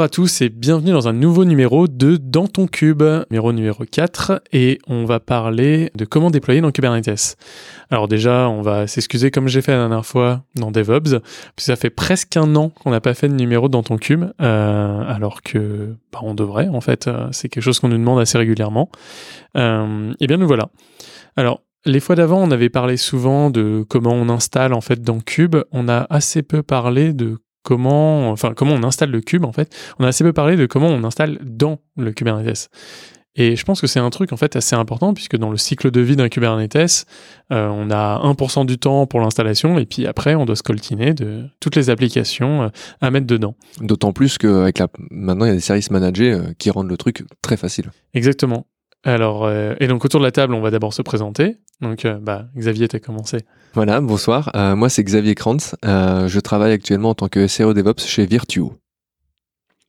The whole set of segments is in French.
À tous et bienvenue dans un nouveau numéro de Dans ton cube, numéro numéro 4, et on va parler de comment déployer dans Kubernetes. Alors déjà, on va s'excuser comme j'ai fait la dernière fois dans DevOps, puisque ça fait presque un an qu'on n'a pas fait de numéro dans ton cube, euh, alors que bah, on devrait, en fait, euh, c'est quelque chose qu'on nous demande assez régulièrement. Euh, et bien nous voilà. Alors, les fois d'avant, on avait parlé souvent de comment on installe en fait dans Cube. On a assez peu parlé de comment, enfin, comment on installe le cube, en fait. On a assez peu parlé de comment on installe dans le Kubernetes. Et je pense que c'est un truc en fait assez important puisque dans le cycle de vie d'un Kubernetes, euh, on a 1% du temps pour l'installation et puis après on doit scoltiner de toutes les applications euh, à mettre dedans. D'autant plus qu'avec la maintenant il y a des services managés euh, qui rendent le truc très facile. Exactement. Alors, euh, et donc autour de la table, on va d'abord se présenter. Donc, euh, bah, Xavier, t'as commencé. Voilà, bonsoir. Euh, moi, c'est Xavier Krantz. je travaille actuellement en tant que SRE DevOps chez Virtuo.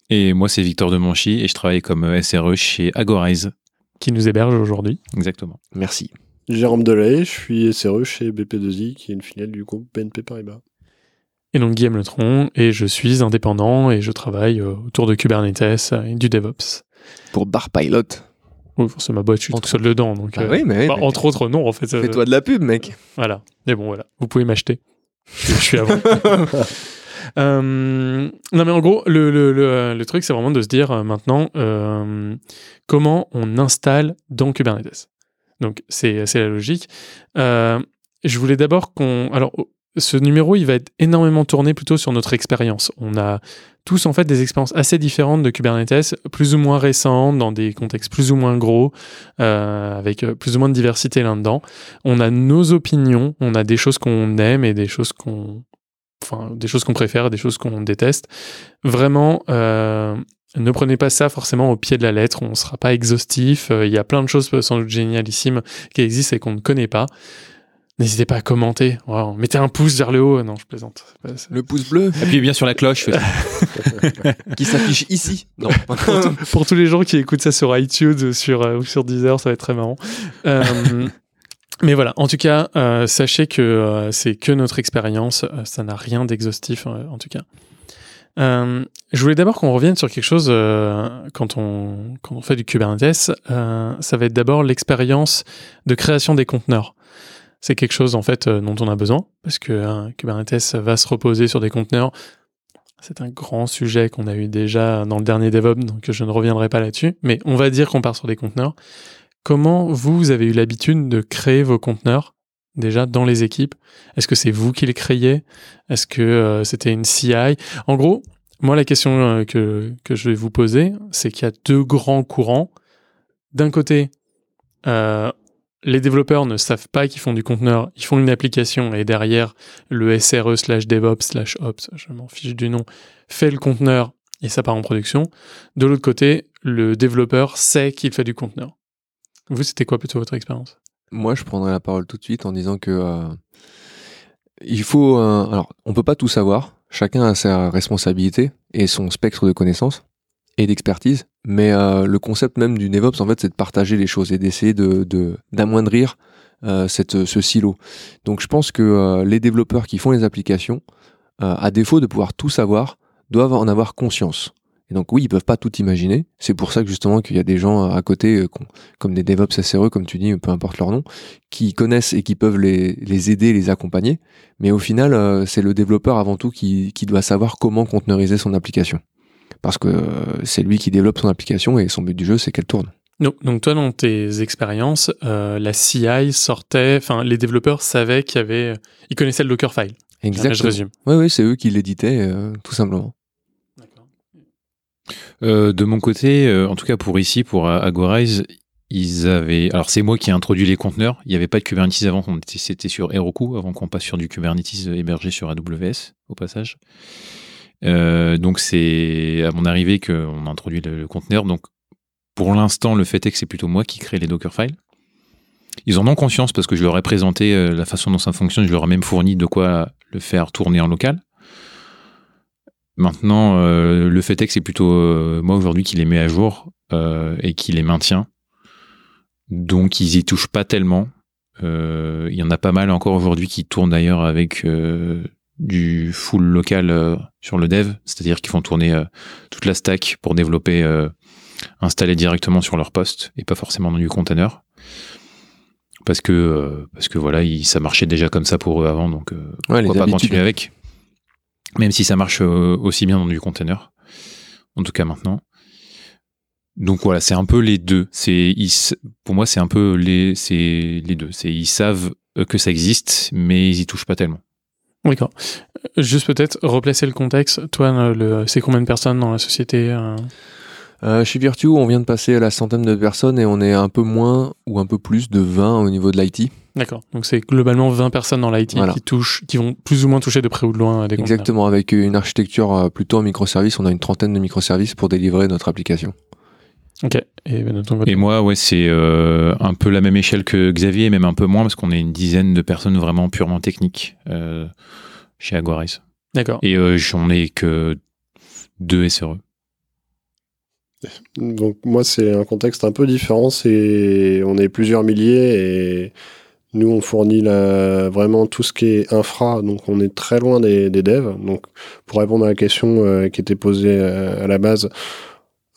Et moi, c'est Victor Demonchy et je travaille comme SRE chez Agorize. Qui nous héberge aujourd'hui. Exactement. Merci. Jérôme Delay, je suis SRE chez BP2I, qui est une filiale du groupe BNP Paribas. Et donc Guillaume Letron, et je suis indépendant et je travaille autour de Kubernetes et du DevOps. Pour Barpilot. Oui, c'est ma boîte, je suis tout seul dedans. Donc, ah oui, mais, bah, entre autres, non, en fait. Fais-toi de la pub, mec. Voilà. Mais bon, voilà. Vous pouvez m'acheter. Je, suis à vous. euh, non, mais en gros, le, le, le, le truc, c'est vraiment de se dire euh, maintenant euh, comment on installe dans Kubernetes. Donc, c'est la logique. Euh, je voulais d'abord qu'on. Alors, ce numéro, il va être énormément tourné plutôt sur notre expérience. On a tous en fait des expériences assez différentes de Kubernetes, plus ou moins récentes, dans des contextes plus ou moins gros, euh, avec euh, plus ou moins de diversité là-dedans. On a nos opinions, on a des choses qu'on aime et des choses qu'on, enfin, des choses qu'on préfère, des choses qu'on déteste. Vraiment, euh, ne prenez pas ça forcément au pied de la lettre, on ne sera pas exhaustif. Il y a plein de choses sans doute génialissimes qui existent et qu'on ne connaît pas. N'hésitez pas à commenter. Mettez un pouce vers le haut. Non, je plaisante. Le pouce bleu. Appuyez bien sur la cloche. qui s'affiche ici. Non. Pour tous les gens qui écoutent ça sur iTunes sur, euh, ou sur Deezer, ça va être très marrant. Euh, mais voilà, en tout cas, euh, sachez que c'est que notre expérience. ça n'a rien d'exhaustif, en tout cas. je voulais d'abord qu'on revienne sur quelque chose quand, on, quand on fait du Kubernetes. ça va être d'abord l'expérience de création des conteneurs c'est quelque chose en fait euh, dont on a besoin parce que hein, Kubernetes va se reposer sur des conteneurs. C'est un grand sujet qu'on a eu déjà dans le dernier DevOps, donc je ne reviendrai pas là-dessus. Mais on va dire qu'on part sur des conteneurs. Comment vous avez eu l'habitude de créer vos conteneurs déjà dans les équipes? Est-ce que c'est vous qui les créiez? Est-ce que euh, c'était une CI En gros, moi la question euh, que, que je vais vous poser, c'est qu'il y a deux grands courants. D'un côté, euh, les développeurs ne savent pas qu'ils font du conteneur, ils font une application et derrière le SRE slash DevOps slash Ops, je m'en fiche du nom, fait le conteneur et ça part en production. De l'autre côté, le développeur sait qu'il fait du conteneur. Vous, c'était quoi plutôt votre expérience? Moi, je prendrais la parole tout de suite en disant que euh, il faut. Euh, alors, on peut pas tout savoir. Chacun a sa responsabilité et son spectre de connaissances et d'expertise. Mais euh, le concept même du DevOps, en fait, c'est de partager les choses et d'essayer de, d'amoindrir euh, cette, ce silo. Donc je pense que euh, les développeurs qui font les applications, à défaut de pouvoir tout savoir, doivent en avoir conscience. Et donc oui, ils peuvent pas tout imaginer. C'est pour ça que justement qu'il y a des gens à côté, comme des DevOps SRE, comme tu dis, peu importe leur nom, qui connaissent et qui peuvent les, les aider, les accompagner. Mais au final, c'est le développeur avant tout qui, qui doit savoir comment conteneuriser son application parce que euh, c'est lui qui développe son application et son but du jeu, c'est qu'elle tourne. Donc, donc, toi, dans tes expériences, euh, la CI sortait, enfin, les développeurs savaient qu'il y avait, ils connaissaient le Dockerfile. Exactement. Je résume. Oui, oui, c'est eux qui l'éditaient, euh, tout simplement. Euh, de mon côté, en tout cas pour ici, pour Agorize, ils avaient. Alors c'est moi qui ai introduit les conteneurs. Il n'y avait pas de Kubernetes avant. C'était sur Heroku avant qu'on passe sur du Kubernetes hébergé sur AWS au passage. Euh, donc c'est à mon arrivée qu'on a introduit le, conteneur. Donc pour l'instant, le fait est que c'est plutôt moi qui crée les Dockerfiles. Ils en ont conscience parce que je leur ai présenté euh, la façon dont ça fonctionne. Je leur ai même fourni de quoi le faire tourner en local. Maintenant, euh, le fait est que c'est plutôt moi aujourd'hui qui les met à jour et qui les maintient. Donc ils y touchent pas tellement. Il y en a pas mal encore aujourd'hui qui tournent d'ailleurs avec du full local euh, sur le dev, c'est-à-dire qu'ils font tourner euh, toute la stack pour développer, euh, installer directement sur leur poste et pas forcément dans du container. Parce que, parce que voilà, il- ça marchait déjà comme ça pour eux avant, donc Ouais, pourquoi pas continuer avec? Même si ça marche aussi bien dans du container, en tout cas maintenant. Donc voilà, c'est un peu les deux. C'est pour moi c'est un peu les c'est les deux. C'est ils savent que ça existe, mais ils y touchent pas tellement. D'accord. Euh, Juste peut-être replacer le contexte. Toi, euh, le, c'est combien de personnes dans la société euh chez Virtu, on vient de passer à la centaine de personnes et on est un peu moins ou un peu plus de 20 au niveau de l'IT. D'accord. Donc c'est globalement 20 personnes dans l'IT Voilà. qui touchent, qui vont plus ou moins toucher de près ou de loin des. Exactement, avec une architecture plutôt en microservices, on a une trentaine de microservices pour délivrer notre application. Ok. Et de ton côté. Et moi, ouais, c'est euh, un peu la même échelle que Xavier, même un peu moins parce qu'on est une dizaine de personnes vraiment purement techniques euh, chez Aguarise. D'accord. Et euh, j'en ai que deux SRE. Donc moi c'est un contexte un peu différent, c'est on est plusieurs milliers et nous on fournit la, vraiment tout ce qui est infra, donc on est très loin des, des devs. Donc pour répondre à la question euh, qui était posée à la base,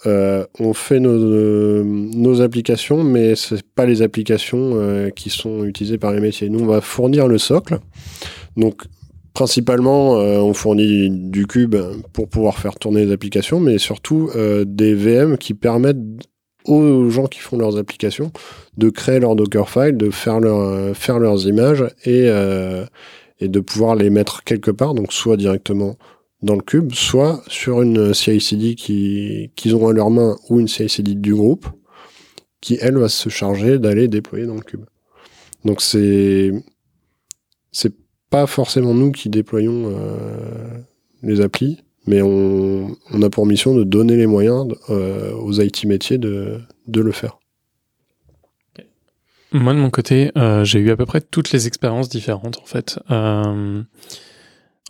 euh, on fait nos, nos applications, mais c'est pas les applications euh, qui sont utilisées par les métiers. Nous on va fournir le socle, donc Principalement, euh, on fournit du cube pour pouvoir faire tourner les applications, mais surtout euh, des VM qui permettent aux gens qui font leurs applications de créer leur Dockerfile, de faire, leur, euh, faire leurs images et, euh, et de pouvoir les mettre quelque part, donc soit directement dans le cube, soit sur une CI/CD qui- qu'ils ont à leur main ou une CI/CD du groupe qui, elle, va se charger d'aller déployer dans le cube. Donc c'est c'est pas forcément nous qui déployons euh, les applis, mais on, a pour mission de donner les moyens euh, aux IT métiers de, de le faire. Moi, de mon côté, euh, j'ai eu à peu près toutes les expériences différentes, en fait.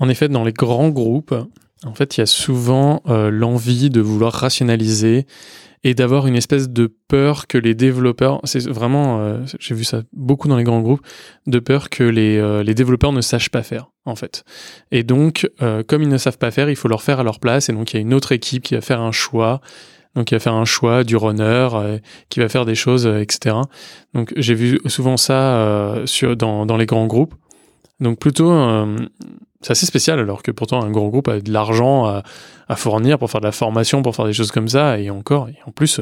En effet, dans les grands groupes, en fait, il y a souvent euh, l'envie de vouloir rationaliser et d'avoir une espèce de peur que les développeurs, c'est vraiment, euh, j'ai vu ça beaucoup dans les grands groupes, de peur que les, euh, les développeurs ne sachent pas faire, en fait. Et donc, comme ils ne savent pas faire, il faut leur faire à leur place, et donc il y a une autre équipe qui va faire un choix, donc qui va faire un choix du runner, qui va faire des choses, etc. Donc j'ai vu souvent ça sur, dans, dans les grands groupes. Donc plutôt, c'est assez spécial alors que pourtant un grand groupe a de l'argent à, fournir pour faire de la formation, pour faire des choses comme ça. Et encore, et en plus,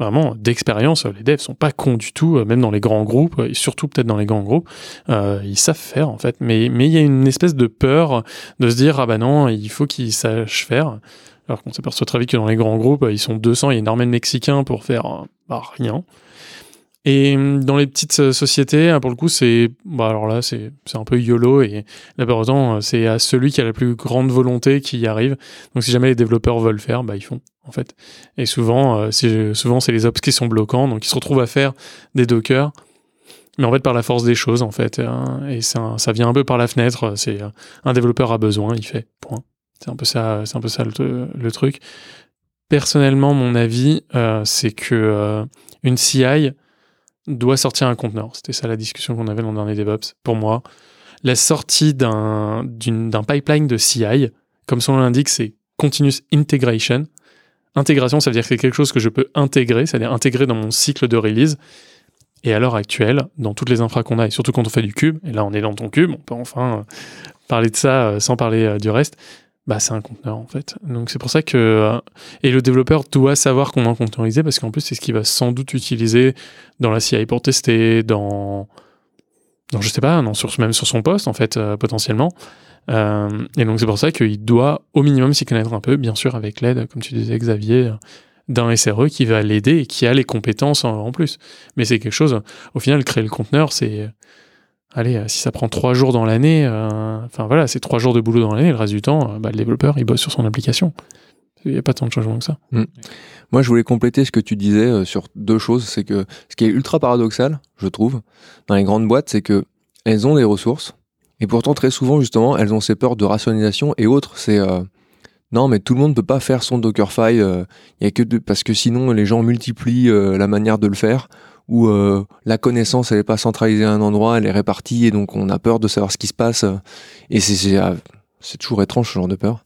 vraiment d'expérience, les devs sont pas cons du tout, même dans les grands groupes, et surtout peut-être dans les grands groupes, euh, ils savent faire en fait. Mais mais il y a une espèce de peur de se dire ah bah non, il faut qu'ils sachent faire. Alors qu'on s'aperçoit très vite que dans les grands groupes, ils sont 200, il y a énormément de Mexicains pour faire euh, bah, rien. Et hum, dans les petites euh, sociétés, hein, pour le coup, c'est bah alors là, c'est c'est un peu yolo et là, par autant, euh, c'est à celui qui a la plus grande volonté qui y arrive. Donc, si jamais les développeurs veulent faire, bah ils font en fait. Et souvent, euh, c'est souvent c'est les ops qui sont bloquants, donc ils se retrouvent à faire des Docker. Mais en fait, par la force des choses, en fait, hein, et ça, ça vient un peu par la fenêtre. C'est un développeur a besoin, il fait. Point. C'est un peu ça, c'est un peu ça le, le truc. Personnellement, mon avis, euh, c'est que euh, une CI doit sortir un conteneur. C'était ça la discussion qu'on avait dans le dernier DevOps. Pour moi, la sortie d'un pipeline de CI, comme son nom l'indique, c'est Continuous Integration. Intégration, ça veut dire que c'est quelque chose que je peux intégrer, c'est-à-dire intégrer dans mon cycle de release. Et à l'heure actuelle, dans toutes les infras qu'on a, et surtout quand on fait du cube, et là on est dans ton cube, on peut enfin euh, parler de ça euh, sans parler euh, du reste, bah c'est un conteneur en fait. Donc c'est pour ça que... euh, et le développeur doit savoir comment conteneuriser, parce qu'en plus c'est ce qu'il va sans doute utiliser dans la CI pour tester, dans... dans je sais pas, non, sur, même sur son poste en fait, euh, potentiellement. Euh, et donc c'est pour ça qu'il doit au minimum s'y connaître un peu, bien sûr avec l'aide, comme tu disais Xavier, d'un SRE qui va l'aider et qui a les compétences en, en plus. Mais c'est quelque chose, au final, créer le conteneur, c'est... Allez, euh, si ça prend trois jours dans l'année, euh, enfin voilà, c'est trois jours de boulot dans l'année, le reste du temps, euh, bah, le développeur, il bosse sur son application. Il n'y a pas tant de changements que ça. Moi, je voulais compléter ce que tu disais euh, sur deux choses. C'est que ce qui est ultra paradoxal, je trouve, dans les grandes boîtes, c'est que elles ont des ressources et pourtant très souvent, justement, elles ont ces peurs de rationalisation et autres. C'est euh, non, mais tout le monde ne peut pas faire son Dockerfile. euh, Il y a que de- parce que sinon les gens multiplient euh, la manière de le faire où euh, la connaissance elle est pas centralisée à un endroit, elle est répartie et donc on a peur de savoir ce qui se passe. Et c'est c'est toujours étrange ce genre de peur.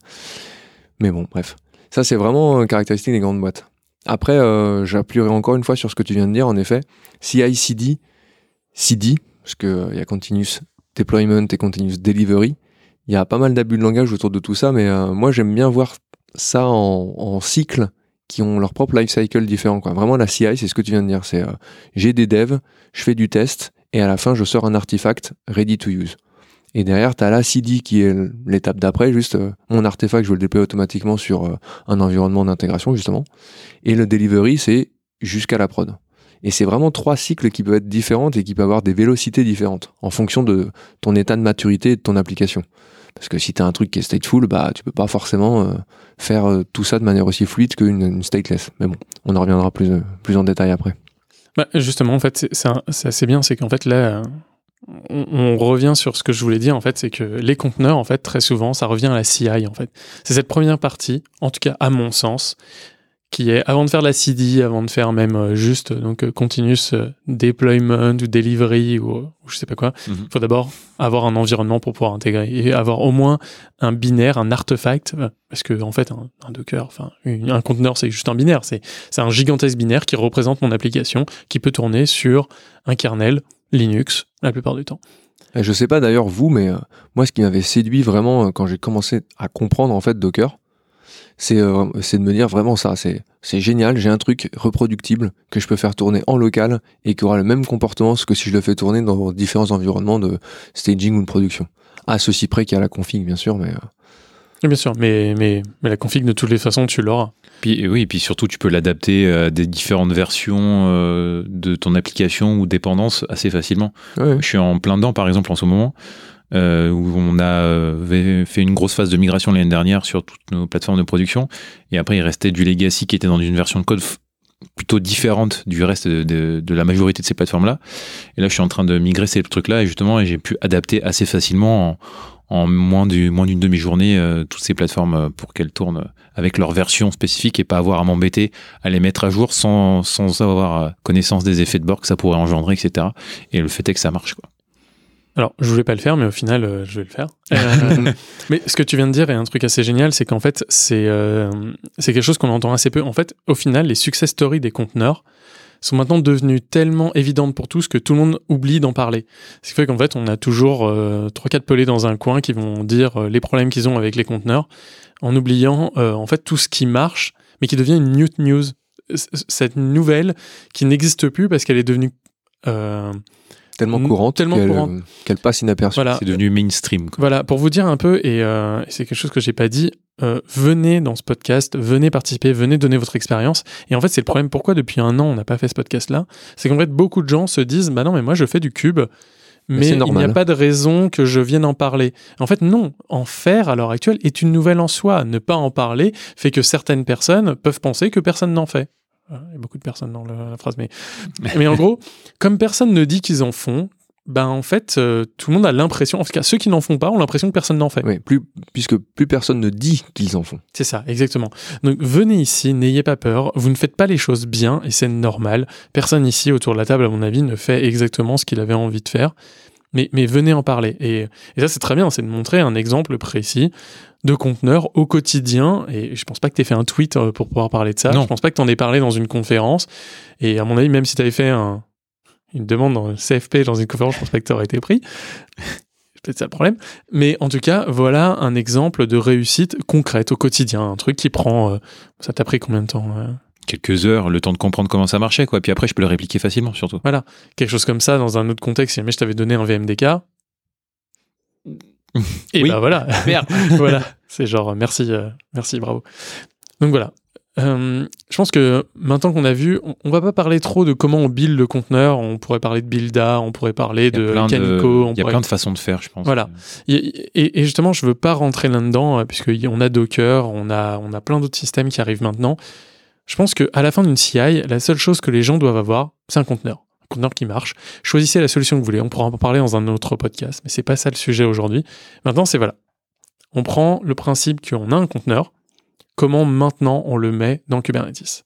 Mais bon, bref, ça c'est vraiment une caractéristique des grandes boîtes. Après, euh, j'appuierai encore une fois sur ce que tu viens de dire. En effet, CI/CD, CD, parce que euh, y a continuous deployment et continuous delivery. Il y a pas mal d'abus de langage autour de tout ça, mais euh, moi j'aime bien voir ça en cycle qui ont leur propre life cycle différent. Vraiment, la CI, c'est ce que tu viens de dire. C'est euh, j'ai des devs, je fais du test, et à la fin, je sors un artefact ready to use. Et derrière, tu as la CD qui est l'étape d'après, juste euh, mon artefact, je le déployer automatiquement sur euh, un environnement d'intégration, justement. Et le delivery, c'est jusqu'à la prod. Et c'est vraiment trois cycles qui peuvent être différents et qui peuvent avoir des vélocités différentes en fonction de ton état de maturité et de ton application. Parce que si tu as un truc qui est stateful, bah tu peux pas forcément euh, faire euh, tout ça de manière aussi fluide qu'une une stateless. Mais bon, on en reviendra plus, euh, plus en détail après. Bah, justement, en fait, c'est- assez bien, c'est qu'en fait, là, on, on revient sur ce que je voulais dire, en fait, c'est que les conteneurs, en fait, très souvent, ça revient à la CI, en fait. C'est cette première partie, en tout cas, à mon sens, qui est, avant de faire la CD, avant de faire même euh, juste, donc, euh, continuous euh, deployment ou delivery ou, ou je sais pas quoi, il Mhm. faut d'abord avoir un environnement pour pouvoir intégrer et avoir au moins un binaire, un artefact, euh, parce que, en fait, un, un Docker, enfin, un conteneur, c'est juste un binaire, c'est c'est un gigantesque binaire qui représente mon application, qui peut tourner sur un kernel Linux la plupart du temps. Et je sais pas d'ailleurs vous, mais euh, moi, ce qui m'avait séduit vraiment euh, quand j'ai commencé à comprendre en fait Docker, c'est euh, c'est de me dire vraiment ça. C'est c'est génial. J'ai un truc reproductible que je peux faire tourner en local et qui aura le même comportement que si je le fais tourner dans différents environnements de staging ou de production. À ceci près qu'il y a la config, bien sûr, mais euh, Oui, bien sûr, mais, mais, mais la config, de toutes les façons, tu l'auras. Puis, oui, et puis surtout, tu peux l'adapter à des différentes versions euh, de ton application ou dépendance assez facilement. Je suis en plein dedans, par exemple, en ce moment, euh, où on a euh, fait une grosse phase de migration l'année dernière sur toutes nos plateformes de production. Et après, il restait du legacy qui était dans une version de code plutôt différente du reste de, de- de la majorité de ces plateformes-là. Et là, je suis en train de migrer ces trucs-là, et justement, j'ai pu adapter assez facilement en, en moins du- moins d'une demi-journée euh, toutes ces plateformes euh, pour qu'elles tournent avec leur version spécifique et pas avoir à m'embêter à les mettre à jour sans, sans avoir euh, connaissance des effets de bord que ça pourrait engendrer, etc. Et le fait est que ça marche. Quoi. Alors, je voulais pas le faire, mais au final, euh, je vais le faire. Euh, mais ce que tu viens de dire est un truc assez génial, c'est qu'en fait, c'est euh, c'est quelque chose qu'on entend assez peu. En fait, au final, les success stories des conteneurs sont maintenant devenues tellement évidentes pour tous que tout le monde oublie d'en parler. Ce qui fait qu'en fait, on a toujours trois quatre pelés dans un coin qui vont dire les problèmes qu'ils ont avec les conteneurs, en oubliant en fait tout ce qui marche, mais qui devient une new news. Cette nouvelle qui n'existe plus parce qu'elle est devenue euh, tellement Mm, courante tellement qu'elle courante. euh, qu'elle passe inaperçue. voilà. C'est devenu mainstream. Quoi. Voilà, pour vous dire un peu, et, euh, et c'est quelque chose que j'ai pas dit, euh, venez dans ce podcast, venez participer, venez donner votre expérience. Et en fait, c'est le problème pourquoi depuis un an on n'a pas fait ce podcast-là? C'est qu'en fait, beaucoup de gens se disent, bah non, mais moi je fais du cube, mais c'est il n'y a pas de raison que je vienne en parler. En fait, non, en faire à l'heure actuelle est une nouvelle en soi. Ne pas en parler fait que certaines personnes peuvent penser que personne n'en fait. Euh, Il y a beaucoup de personnes dans la phrase, mais, mais en gros, comme personne ne dit qu'ils en font, ben en fait, euh, tout le monde a l'impression, en tout cas ceux qui n'en font pas ont l'impression que personne n'en fait. Oui, plus, puisque plus personne ne dit qu'ils en font. C'est ça, exactement. Donc venez ici, n'ayez pas peur, vous ne faites pas les choses bien et c'est normal. Personne ici autour de la table, à mon avis, ne fait exactement ce qu'il avait envie de faire. Mais, mais venez en parler. Et, et ça, c'est très bien, c'est de montrer un exemple précis de conteneur au quotidien. Et je pense pas que tu aies fait un tweet euh, pour pouvoir parler de ça. Non. Je pense pas que tu en aies parlé dans une conférence. Et à mon avis, même si tu avais fait un- une demande dans le CFP dans une conférence, je pense pas que tu aurais été pris. Peut-être ça le problème. Mais en tout cas, voilà un exemple de réussite concrète au quotidien. Un truc qui prend. euh, ça t'a pris combien de temps euh? Quelques heures, le temps de comprendre comment ça marchait. Quoi. Puis après, je peux le répliquer facilement, surtout. Quelque chose comme ça dans un autre contexte. Si jamais je t'avais donné un VMDK. Et Oui. bah voilà. Merde. voilà. C'est genre, merci, euh, merci, bravo. Donc voilà. Euh, je pense que maintenant qu'on a vu, on, on va pas parler trop de comment on build le conteneur. On pourrait parler de Builda, on pourrait parler Il y a de plein de, Canico. il y a pourrait- plein de façons de faire, je pense. Voilà. Et, et- et justement, je veux pas rentrer là-dedans, euh, puisqu'on a Docker, on a, on a plein d'autres systèmes qui arrivent maintenant. Je pense qu'à la fin d'une CI, la seule chose que les gens doivent avoir, c'est un conteneur. Un conteneur qui marche. Choisissez la solution que vous voulez. On pourra en parler dans un autre podcast, mais c'est pas ça le sujet aujourd'hui. Maintenant, c'est voilà. On prend le principe qu'on a un conteneur. Comment maintenant on le met dans Kubernetes?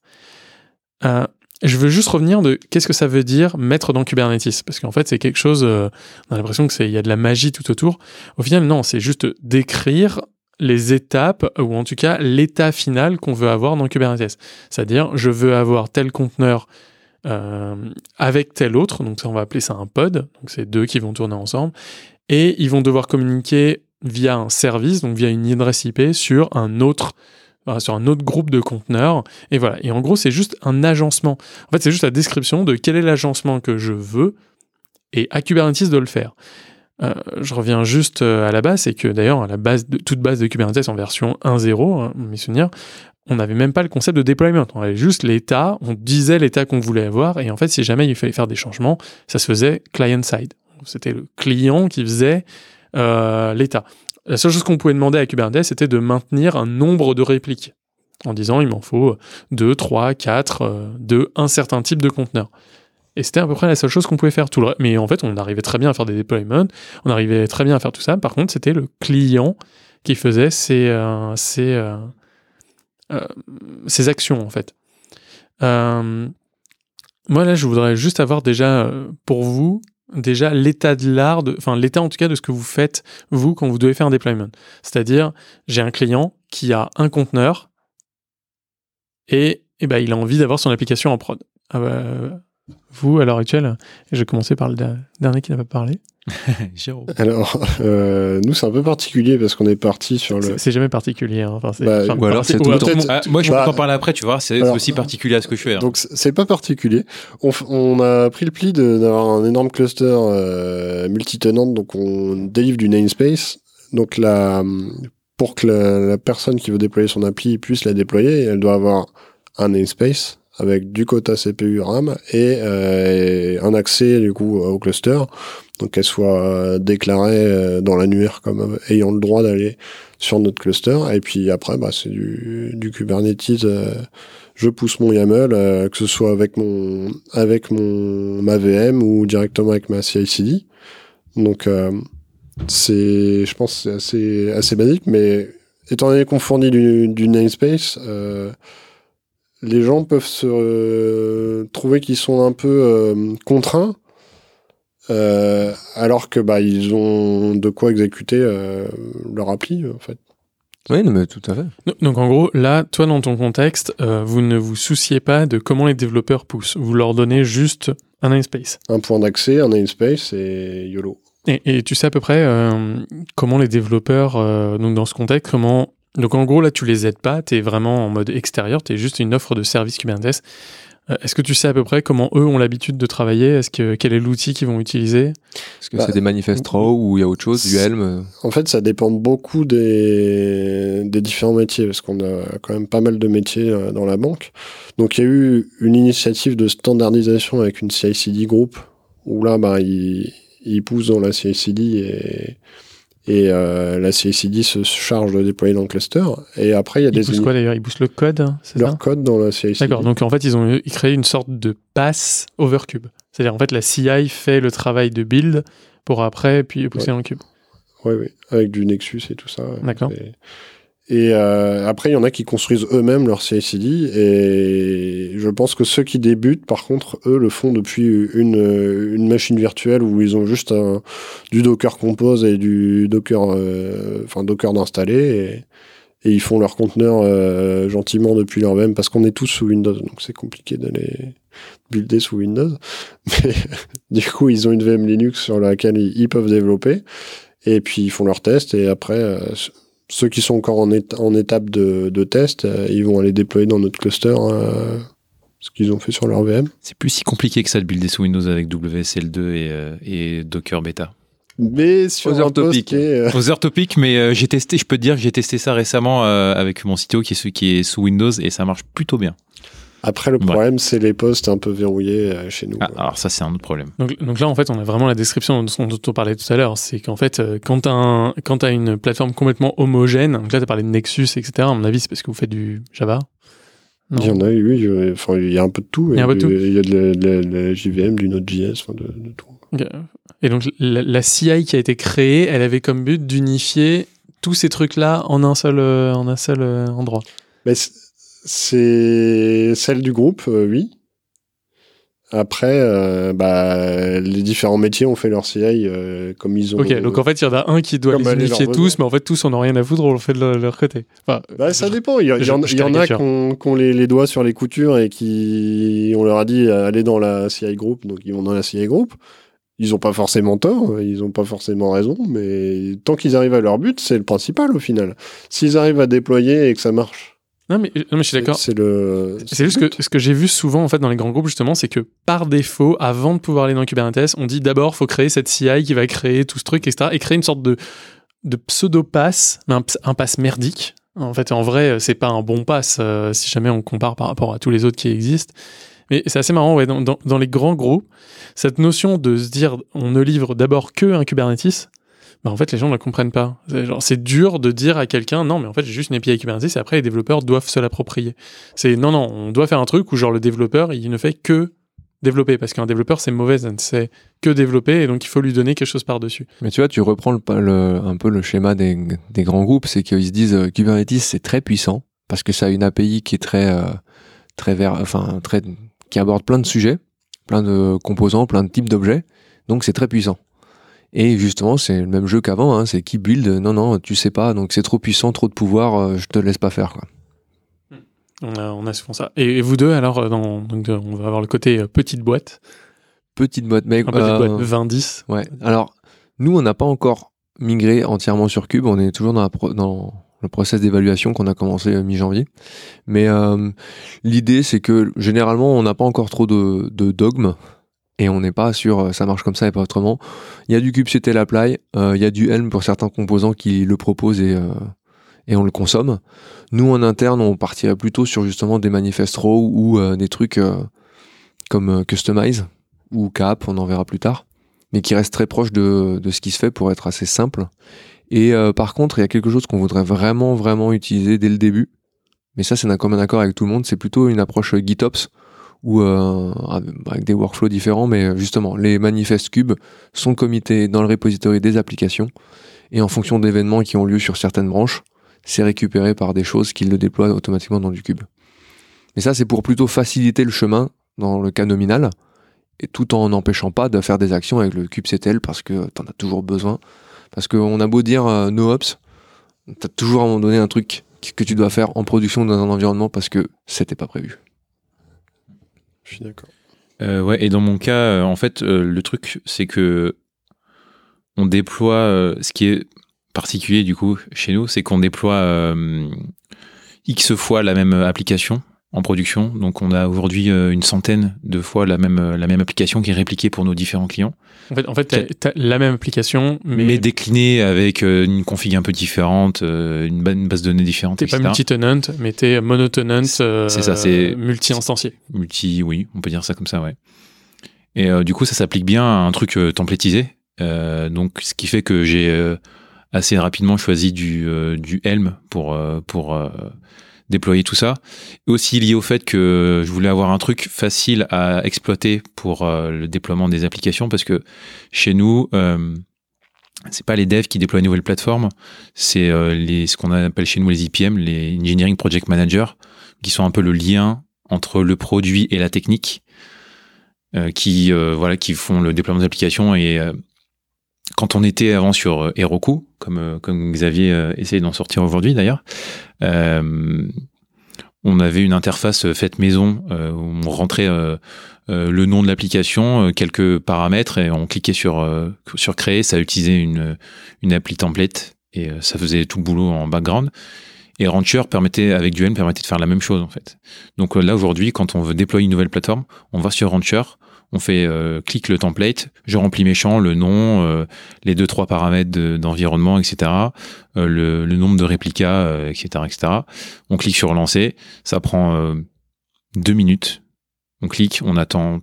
Euh, je veux juste revenir de qu'est-ce que ça veut dire mettre dans Kubernetes? Parce qu'en fait c'est quelque chose euh, on a l'impression que c'est y a de la magie tout autour. Au final non, c'est juste décrire les étapes ou en tout cas l'état final qu'on veut avoir dans Kubernetes. C'est-à-dire je veux avoir tel conteneur euh, avec tel autre, donc on va appeler ça un pod, donc c'est deux qui vont tourner ensemble, et ils vont devoir communiquer via un service, donc via une adresse IP sur un autre sur un autre groupe de conteneurs. Et voilà. Et en gros, c'est juste un agencement. En fait, c'est juste la description de quel est l'agencement que je veux et à Kubernetes de le faire. Euh, je reviens juste euh, à la base, c'est que d'ailleurs, à la base de, toute base de Kubernetes en version 1.0, hein, mes souvenirs, on n'avait même pas le concept de deployment. On avait juste l'état, on disait l'état qu'on voulait avoir, et en fait, si jamais il fallait faire des changements, ça se faisait client-side. C'était le client qui faisait euh, l'état. La seule chose qu'on pouvait demander à Kubernetes, c'était de maintenir un nombre de répliques, en disant il m'en faut 2, 3, 4 de un certain type de conteneur. Et c'était à peu près la seule chose qu'on pouvait faire. Tout le... Mais en fait, on arrivait très bien à faire des deployments, on arrivait très bien à faire tout ça. Par contre, c'était le client qui faisait ces, euh, euh, euh, actions, en fait. Moi, là, je voudrais juste avoir déjà, pour vous, déjà l'état de l'art, enfin l'état en tout cas de ce que vous faites, vous, quand vous devez faire un deployment. C'est-à-dire, j'ai un client qui a un conteneur et, et ben, il a envie d'avoir son application en prod. Vous, à l'heure actuelle, je vais commencer par le dernier qui n'a pas parlé. Alors, euh, nous, c'est un peu particulier parce qu'on est parti sur le. C'est jamais particulier. Hein. Enfin, c'est- Bah, enfin, ou alors parti- c'est tout temps. Ah, moi, je peux Bah, t'en parler après, tu vois. C'est alors- aussi particulier à ce que je fais. hein. Donc, c'est pas particulier. On, f- on a pris le pli de- d'avoir un énorme cluster euh, multitenant, donc on délivre du namespace. Donc, la, pour que la, la personne qui veut déployer son appli puisse la déployer, elle doit avoir un namespace avec du quota CPU RAM et euh, un accès du coup au cluster, donc qu'elle soit déclarée euh, dans l'annuaire comme ayant le droit d'aller sur notre cluster. Et puis après, bah, c'est du, Kubernetes. euh, je pousse mon YAML, euh, que ce soit avec mon avec mon ma VM ou directement avec ma CI/CD. Donc euh, c'est, je pense, c'est assez assez basique, mais étant donné qu'on fournit du, du namespace, euh, les gens peuvent se euh, trouver qu'ils sont un peu euh, contraints. euh, alors que bah ils ont de quoi exécuter euh, leur appli en fait. Oui, mais tout à fait. Donc- Donc en gros, là, toi dans ton contexte, euh, vous ne vous souciez pas de comment les développeurs poussent. Vous leur donnez juste un namespace. Un point d'accès, un namespace et YOLO. Et, et tu sais à peu près euh, comment les développeurs, euh, donc dans ce contexte, comment... Donc en gros, là, tu les aides pas, tu es vraiment en mode extérieur, tu es juste une offre de service Kubernetes. Euh, Est-ce que tu sais à peu près comment eux ont l'habitude de travailler? Est-ce que quel est l'outil qu'ils vont utiliser? Est-ce que Bah, c'est des manifestes raw ou il y a autre chose, du Helm? En fait, ça dépend beaucoup des, des différents métiers, parce qu'on a quand même pas mal de métiers euh, dans la banque. Donc, il y a eu une initiative de standardisation avec une CI/CD group, où là, bah, ils, ils poussent dans la CI/CD et, et euh, la CI/CD se charge de déployer dans le cluster. Et après, il y a Ils des poussent quoi d'ailleurs? Ils poussent le code, hein, leur ça? code dans la CI/CD. D'accord, donc en fait, ils ont ils créé une sorte de pass over cube. C'est-à-dire en fait, la CI fait le travail de build pour après, puis pousser dans le cube. Oui, oui, avec du Nexus et tout ça. D'accord. Et, et, euh, après, il y en a qui construisent eux-mêmes leur CI/CD. Et je pense que ceux qui débutent, par contre, eux, le font depuis une, une machine virtuelle où ils ont juste du Docker Compose et du Docker, euh, enfin Docker d'installer. Et, ils font leur conteneur euh, gentiment depuis leur VM parce qu'on est tous sous Windows, donc c'est compliqué d'aller builder sous Windows. Mais du coup, ils ont une VM Linux sur laquelle ils, ils peuvent développer. Et puis ils font leurs tests et après, euh, ceux qui sont encore en, éta- en étape de, de test, euh, ils vont aller déployer dans notre cluster euh, ce qu'ils ont fait sur leur VM. C'est plus si compliqué que ça de builder sous Windows avec WSL2 et, euh, et Docker Beta. Mais sur Other un topic. est, euh, Other topic, mais euh, j'ai testé, je peux te dire que j'ai testé ça récemment euh, avec mon CTO qui est, qui est sous Windows et ça marche plutôt bien. Après, le Ouais. problème, c'est les postes un peu verrouillés euh, chez nous. Ah, alors ça, c'est un autre problème. Donc, donc là, en fait, on a vraiment la description dont, dont on parlait tout à l'heure. C'est qu'en fait, euh, quand tu as, une plateforme complètement homogène, donc là, tu as parlé de Nexus, etc. À mon avis, c'est parce que vous faites du Java Non. Il y en a, oui, enfin, il y a un peu de tout. Il y a un peu de tout. Il y a de la, de la- JVM, du Node.js, enfin, de, de tout. Et donc, la, la CI qui a été créée, elle avait comme but d'unifier tous ces trucs-là en un seul, euh, en un seul endroit. Mais c'est celle du groupe, euh, oui. Après, euh, bah, les différents métiers ont fait leur CI euh, comme ils ont. Ok, donc en fait, il y en a un qui doit les unifier tous, mais en fait, tous, on n'a rien à foutre, on le fait de leur, leur côté. Enfin, Bah, ça dépend. Il y, a- il y je- en, je il y en a qui ont, ont les, les doigts sur les coutures et qui, on leur a dit allez dans la CI group, donc ils vont dans la CI group. Ils ont pas forcément tort, ils ont pas forcément raison, mais tant qu'ils arrivent à leur but, c'est le principal au final. S'ils arrivent à déployer et que ça marche, non, mais, non, mais je suis d'accord. c'est le. C'est juste que ce que j'ai vu souvent en fait dans les grands groupes justement, c'est que par défaut, avant de pouvoir aller dans Kubernetes, on dit d'abord faut créer cette CI qui va créer tout ce truc, etc. Et créer une sorte de, de pseudo pass, mais un, un pass merdique. En fait, en vrai, c'est pas un bon pass euh, si jamais on compare par rapport à tous les autres qui existent. Mais c'est assez marrant, ouais, dans, dans- dans les grands groupes, cette notion de se dire on ne livre d'abord que un Kubernetes, bah en fait les gens ne le comprennent pas. C'est C'est dur de dire à quelqu'un non mais en fait j'ai juste une API Kubernetes et après les développeurs doivent se l'approprier. C'est non non, on doit faire un truc où genre le développeur il ne fait que développer parce qu'un développeur c'est mauvais, sait que développer et donc il faut lui donner quelque chose par dessus. Mais tu vois, tu reprends un peu le schéma des, grands groupes, c'est qu'ils se disent euh, Kubernetes c'est très puissant parce que ça a une API qui est très euh, très vers, enfin qui aborde plein de sujets, plein de composants, plein de types d'objets, donc c'est très puissant. Et justement, c'est le même jeu qu'avant, hein, c'est qui build, non non, tu sais pas, donc c'est trop puissant, trop de pouvoir, euh, je te laisse pas faire quoi. On a, on a souvent ça. Et, et vous deux alors euh, dans, donc, on va avoir le côté euh, petite boîte, Petite boîte, mais petite euh, boîte 20-10. Ouais. Alors, nous, on n'a pas encore migré entièrement sur Cube. On est toujours dans, la pro- dans le process d'évaluation qu'on a commencé mi-janvier. Mais l'idée, c'est que généralement, on n'a pas encore trop de, de dogmes. Et on n'est pas sur euh, ça marche comme ça et pas autrement. Il y a du kubectl apply, euh, il y a du Helm pour certains composants qui le proposent et, euh, et on le consomme. Nous, en interne, on partirait plutôt sur justement des manifest row ou euh, des trucs euh, comme Customize ou Cap, on en verra plus tard mais qui reste très proche de, de ce qui se fait pour être assez simple. Et par contre, il y a quelque chose qu'on voudrait vraiment, vraiment utiliser dès le début. Mais ça, c'est un commun accord avec tout le monde. C'est plutôt une approche GitOps ou euh, avec des workflows différents. Mais justement, les manifestes cubes sont comités dans le repository des applications. Et en fonction d'événements qui ont lieu sur certaines branches, c'est récupéré par des choses qui le déploient automatiquement dans du cube. Mais ça, c'est pour plutôt faciliter le chemin dans le cas nominal et tout en n'empêchant pas de faire des actions avec le kubectl parce que t'en as toujours besoin. Parce qu'on a beau dire euh, no ops, t'as toujours à un moment donné un truc que tu dois faire en production dans un environnement parce que c'était pas prévu. Je suis d'accord. Euh, ouais, et dans mon cas, euh, en fait, euh, le truc, c'est que on déploie, ce qui est particulier du coup chez nous, c'est qu'on déploie X fois la même application en production. Donc on a aujourd'hui euh, une centaine de fois la même, la même application qui est répliquée pour nos différents clients, En fait, en la même application, mais, mais, déclinée avec euh, une config un peu différente, euh, une, ba- une base de données différente, t'es pas multi-tenant, mais t'es monotenant, euh, c'est ça, c'est- multi-instancié. multi, oui, on peut dire ça comme ça, ouais. Et euh, du coup, ça s'applique bien à un truc euh, templétisé. Donc, ce qui fait que j'ai assez rapidement choisi du, du Helm pour, pour déployer tout ça. Aussi lié au fait que je voulais avoir un truc facile à exploiter pour euh, le déploiement des applications parce que chez nous, euh, c'est pas les devs qui déploient une nouvelle plateforme, c'est euh, ce qu'on appelle chez nous les IPM, les Engineering Project Managers, qui sont un peu le lien entre le produit et la technique, euh, qui voilà, qui font le déploiement des applications. Et quand on était avant sur euh, Heroku, comme euh, comme Xavier euh, essaye d'en sortir aujourd'hui d'ailleurs, on avait une interface faite maison où on rentrait le nom de l'application, quelques paramètres et on cliquait sur sur créer, ça utilisait une une appli template et ça faisait tout le boulot en background. Et Rancher permettait, avec du Helm, permettait de faire la même chose, en fait. Donc là, aujourd'hui, quand on veut déployer une nouvelle plateforme, on va sur Rancher, on fait euh, clique le template, je remplis mes champs, le nom, euh, les deux, trois paramètres de- d'environnement, etc., euh, le, nombre de réplicas, euh, etc., etc. On clique sur lancer, ça prend deux minutes. On clique, on attend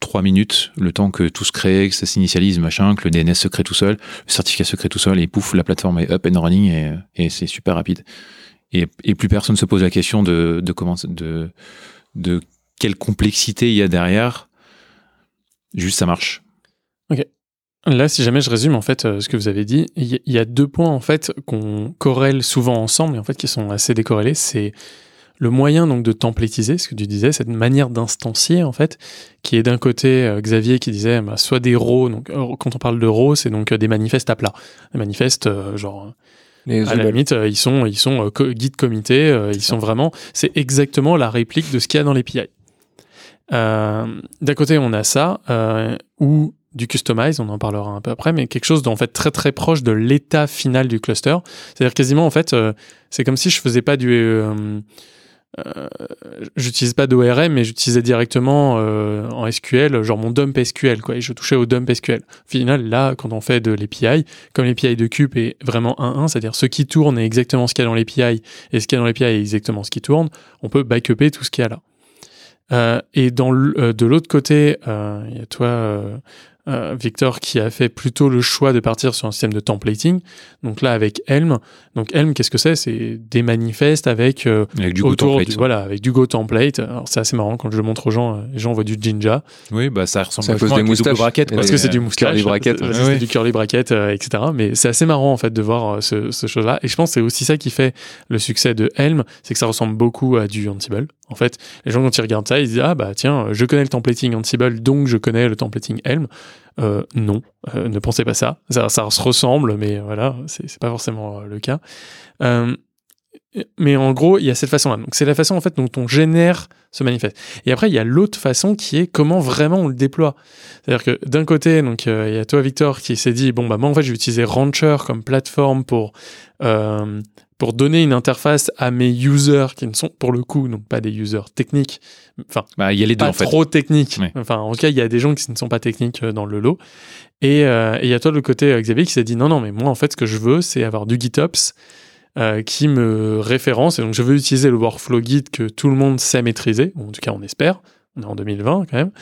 trois minutes, le temps que tout se crée, que ça s'initialise, machin, que le DNS se crée tout seul, le certificat se crée tout seul, et pouf, la plateforme est up and running, et, c'est super rapide. Et, plus personne se pose la question de, comment, de quelle complexité il y a derrière. Juste, ça marche. Là, si jamais je résume en fait euh, ce que vous avez dit, il y, a deux points en fait qu'on corrèle souvent ensemble et en fait qui sont assez décorrélés. C'est le moyen donc de templétiser, ce que tu disais, cette manière d'instancier en fait, qui est d'un côté euh, Xavier qui disait bah, soit des RAW, donc euh, quand on parle de RAW, c'est donc euh, des manifestes à plat, des manifestes euh, genre Les à la limite euh, ils sont ils sont euh, co- guide comité, euh, ils sont vraiment, c'est exactement la réplique de ce qu'il y a dans l'API. Euh, D'un côté on a ça euh, ou du customize, on en parlera un peu après, mais quelque chose d'en fait très très proche de l'état final du cluster. C'est-à-dire quasiment en fait, euh, c'est comme si je faisais pas du, euh, euh, j'utilise pas d'ORM, mais j'utilisais directement euh, en SQL, genre mon dump SQL, quoi, et je touchais au dump SQL. Au final, là, quand on fait de l'API, comme l'API de Cube est vraiment 1-1, c'est-à-dire ce qui tourne est exactement ce qu'il y a dans l'API, et ce qu'il y a dans l'API est exactement ce qui tourne, on peut backuper tout ce qu'il y a là. Euh, et dans le- euh, de l'autre côté, euh, il y a toi, euh, euh, Victor, qui a fait plutôt le choix de partir sur un système de templating. Donc là, avec Helm. Donc Helm, qu'est-ce que c'est? C'est des manifestes avec euh, Avec du Go autour du, voilà, avec du Go template. Alors c'est assez marrant quand je le montre aux gens, les gens voient du Jinja Oui, bah ça ressemble à des moustaches. brackets, quoi. Et parce que c'est du moustache, curly bracket, c'est- ouais. c'est Ouais. du curly bracket, euh, etc. Mais c'est assez marrant en fait de voir euh, ce, ce chose-là. Et je pense que c'est aussi ça qui fait le succès de Helm, c'est que ça ressemble beaucoup à du Ansible. En fait, les gens quand ils regardent ça, ils se disent ah bah tiens, je connais le templating Ansible, donc je connais le templating Helm. Euh, non, euh, ne pensez pas ça. ça. Se ressemble, mais voilà, c'est pas forcément euh, le cas. Mais en gros, il y a cette façon-là. Donc, c'est la façon en fait dont on génère ce manifeste. Et après, il y a l'autre façon qui est comment vraiment on le déploie. C'est-à-dire que d'un côté, donc il y a toi Victor qui s'est dit bon bah moi en fait je vais utiliser Rancher comme plateforme pour pour donner une interface à mes users qui ne sont pour le coup donc pas des users techniques, enfin Bah, il y a les deux pas en fait. trop techniques. Enfin, en tout cas, il y a des gens qui ne sont pas techniques euh, dans le lot. Et euh, et il y a toi de l'autre côté, euh, Xavier, qui s'est dit non, non, mais moi, en fait, ce que je veux, c'est avoir du GitOps euh, qui me référence. Et donc, je veux utiliser le workflow Git que tout le monde sait maîtriser. Ou en tout cas, on espère. On est en 2020 quand même.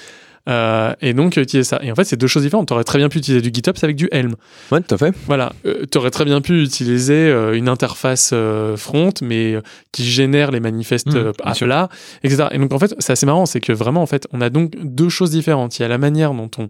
Euh, et donc, euh, utiliser ça. Et en fait, c'est deux choses différentes. Tu aurais très bien pu utiliser du GitOps avec du Helm. Ouais, tout à fait. Voilà, tu aurais très bien pu utiliser euh, une interface euh, front, mais euh, qui génère les manifestes Mmh, euh, à plat, etc. Et donc en fait, c'est assez marrant, c'est que vraiment, en fait, on a donc deux choses différentes. Il y a la manière dont on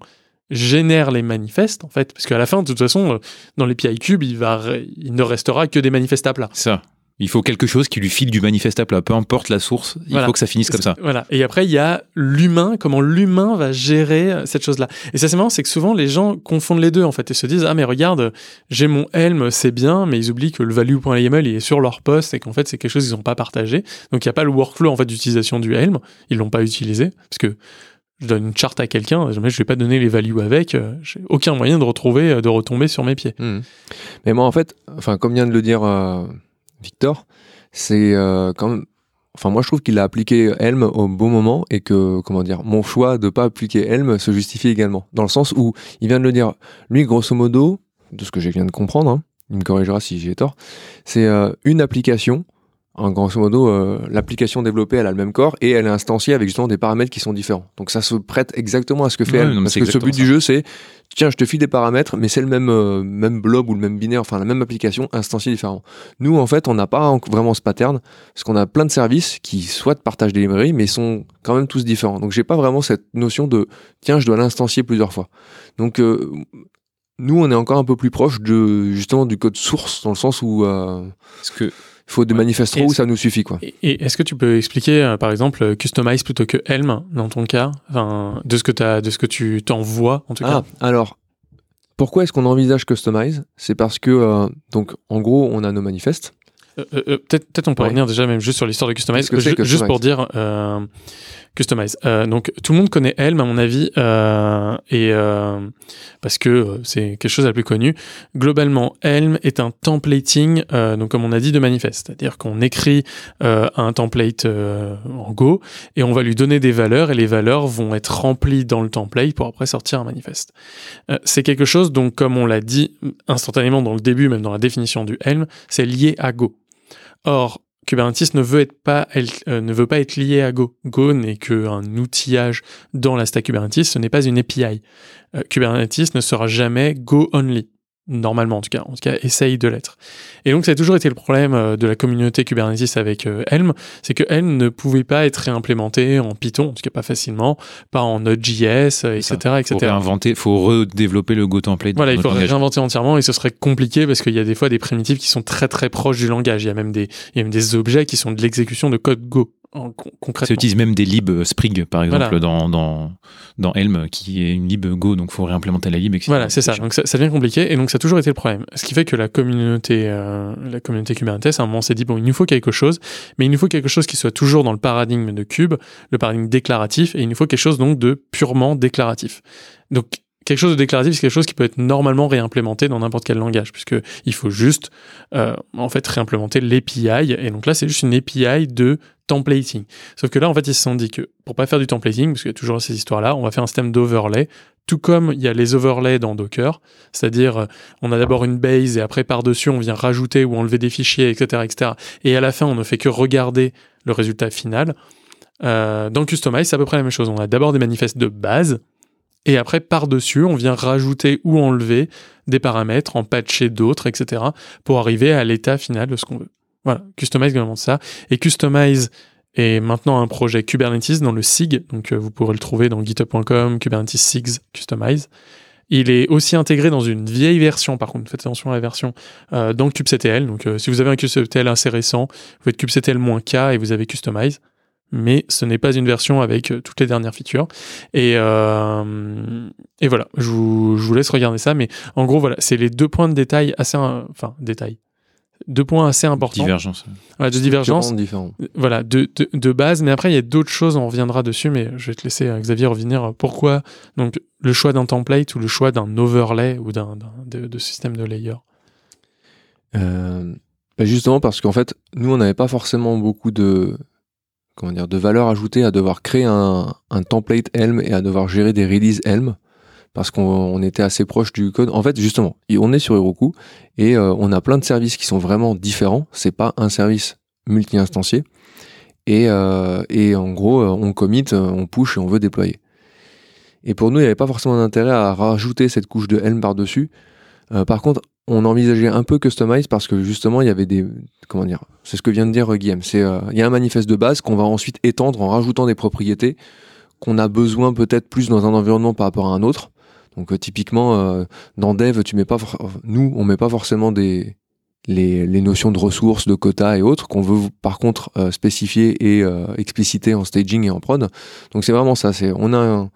génère les manifestes, en fait, parce qu'à la fin, de toute façon, euh, dans l'API Cube, il, va, il ne restera que des manifestes à plat. Ça. Il faut quelque chose qui lui file du manifeste à plat, peu importe la source, il Voilà. faut que ça finisse comme ça. Voilà. Et après, il y a l'humain, comment l'humain va gérer euh, cette chose-là. Et ça, c'est marrant, c'est que souvent, les gens confondent les deux, en fait, et se disent, ah, mais regarde, j'ai mon Helm, c'est bien, mais ils oublient que le value.yml, il est sur leur poste, et qu'en fait, c'est quelque chose qu'ils n'ont pas partagé. Donc, il n'y a pas le workflow, en fait, d'utilisation du Helm. Ils l'ont pas utilisé, parce que je donne une charte à quelqu'un, jamais je vais pas donner les values avec, euh, j'ai aucun moyen de retrouver, euh, de retomber sur mes pieds. Mhm. Mais moi, en fait, enfin, comme vient de le dire euh, Victor, c'est euh, quand même. Enfin, moi, je trouve qu'il a appliqué Helm au bon moment et que, comment dire, mon choix de pas appliquer Helm se justifie également. Dans le sens où il vient de le dire. Lui, grosso modo, de ce que je viens de comprendre, hein, il me corrigera si j'ai tort, c'est euh, une application. En grosso modo, euh, l'application développée, elle a le même corps et elle est instanciée avec justement des paramètres qui sont différents. Donc ça se prête exactement à ce que fait mais Parce que ce but du jeu, c'est tiens, je te file des paramètres, mais c'est le même, euh, même blob ou le même binaire, enfin la même application instanciée différemment. Nous, en fait, on n'a pas en- vraiment ce pattern, parce qu'on a plein de services qui soit partagent des librairies, mais sont quand même tous différents. Donc, j'ai pas vraiment cette notion de tiens, je dois l'instancier plusieurs fois. Donc, euh, nous, on est encore un peu plus proche de justement du code source, dans le sens où euh, Parce que il faut des Ouais. manifestes Et où ça nous suffit, quoi. Et, et est-ce que tu peux expliquer, euh, par exemple, euh, Customize plutôt que Helm, dans ton cas, enfin, de ce que, t'as- de ce que tu t'envoies, en tout cas? Ah, alors, pourquoi est-ce qu'on envisage Customize C'est parce que, euh, donc, en gros, on a nos manifestes. Euh, peut-être peut-être on peut Ouais. revenir déjà même juste sur l'histoire de Customize. Que Ju- Juste Customize pour dire Customize. Euh, donc tout le monde connaît Helm à mon avis euh, et euh, parce que euh, c'est quelque chose de la plus connue. Globalement, Helm est un templating, donc comme on a dit, de manifeste. C'est-à-dire qu'on écrit un template en Go et on va lui donner des valeurs et les valeurs vont être remplies dans le template pour après sortir un manifeste. C'est quelque chose donc comme on l'a dit instantanément dans le début, même dans la définition du Helm, c'est lié à Go. Or, Kubernetes ne veut, être pas, être- euh, ne veut pas être lié à Go. Go n'est qu'un outillage dans la stack Kubernetes, ce n'est pas une API. Euh, Kubernetes ne sera jamais Go only. Normalement en tout cas, en tout cas essaye de l'être. Et donc ça a toujours été le problème euh, de la communauté Kubernetes avec euh, Helm, c'est que Helm ne pouvait pas être réimplémenté en Python, en tout cas pas facilement, pas en Node.js, euh, etc., etc. Faut réinventer, faut redévelopper le Go template. Voilà, il langage. réinventer entièrement et ce serait compliqué parce qu'il y a des fois des primitives qui sont très très proches du langage. Il y a même des, il y a même des objets qui sont de l'exécution de code Go, en, con- Ça concrètement. utilise même des libs euh, Sprig, par exemple, Voilà. dans, dans, dans Helm, qui est une lib Go, donc faut réimplémenter la lib, etc. Voilà, c'est ça. Donc ça, ça devient compliqué et donc ça a toujours été le problème. Ce qui fait que la communauté, euh, la communauté Kubernetes, à un moment s'est dit bon, il nous faut quelque chose, mais il nous faut quelque chose qui soit toujours dans le paradigme de Kube, le paradigme déclaratif, et il nous faut quelque chose donc de purement déclaratif. Donc quelque chose de déclaratif, c'est quelque chose qui peut être normalement réimplémenté dans n'importe quel langage, puisque il faut juste euh, en fait réimplémenter l'API, et donc là c'est juste une API de templating. Sauf que là en fait ils se sont dit que pour pas faire du templating, parce qu'il y a toujours ces histoires-là, on va faire un système d'overlay tout comme il y a les overlays dans Docker, c'est-à-dire euh, on a d'abord une base et après par-dessus on vient rajouter ou enlever des fichiers, etc., etc. Et à la fin on ne fait que regarder le résultat final. Euh, dans Customize c'est à peu près la même chose. On a d'abord des manifestes de base et après par-dessus on vient rajouter ou enlever des paramètres, en patcher d'autres, etc. pour arriver à l'état final de ce qu'on veut. Voilà, Customize c'est ça. Et Customize est maintenant un projet Kubernetes dans le SIG, donc euh, vous pourrez le trouver dans github.com, Kubernetes SIGs Customize. Il est aussi intégré dans une vieille version, par contre, faites attention à la version, euh, dans kubectl. Donc, euh, si vous avez un kubectl assez récent, vous faites kubectl-k et vous avez Customize. Mais ce n'est pas une version avec euh, toutes les dernières features. Et, euh, et voilà, je vous, je vous laisse regarder ça. Mais en gros, voilà, c'est les deux points de détail assez, enfin, détail. Deux points assez importants Divergence. Ouais, de divergence voilà, de, de, de base. Mais après, il y a d'autres choses, on reviendra dessus, mais je vais te laisser, euh, Xavier, revenir. Pourquoi donc le choix d'un template ou le choix d'un overlay ou d'un de, de système de layer Euh, bah justement parce qu'en fait, nous, on n'avait pas forcément beaucoup de comment de valeur ajoutée à devoir créer un, template Helm et à devoir gérer des releases Helm parce qu'on on était assez proche du code. En fait, justement, on est sur Heroku et euh, on a plein de services qui sont vraiment différents. C'est pas un service multi-instancié et, euh, en gros, euh, on commit, on push et on veut déployer. Et pour nous, il n'y avait pas forcément d'intérêt à rajouter cette couche de Helm par-dessus. Par contre, on envisageait un peu customize parce que justement il y avait des comment dire c'est ce que vient de dire euh, Guillaume c'est euh, il y a un manifeste de base qu'on va ensuite étendre en rajoutant des propriétés qu'on a besoin peut-être plus dans un environnement par rapport à un autre. Donc euh, typiquement dans Dev tu mets pas nous on met pas forcément des les, notions de ressources de quotas et autres qu'on veut par contre spécifier et expliciter en staging et en prod. Donc c'est vraiment ça c'est on a un,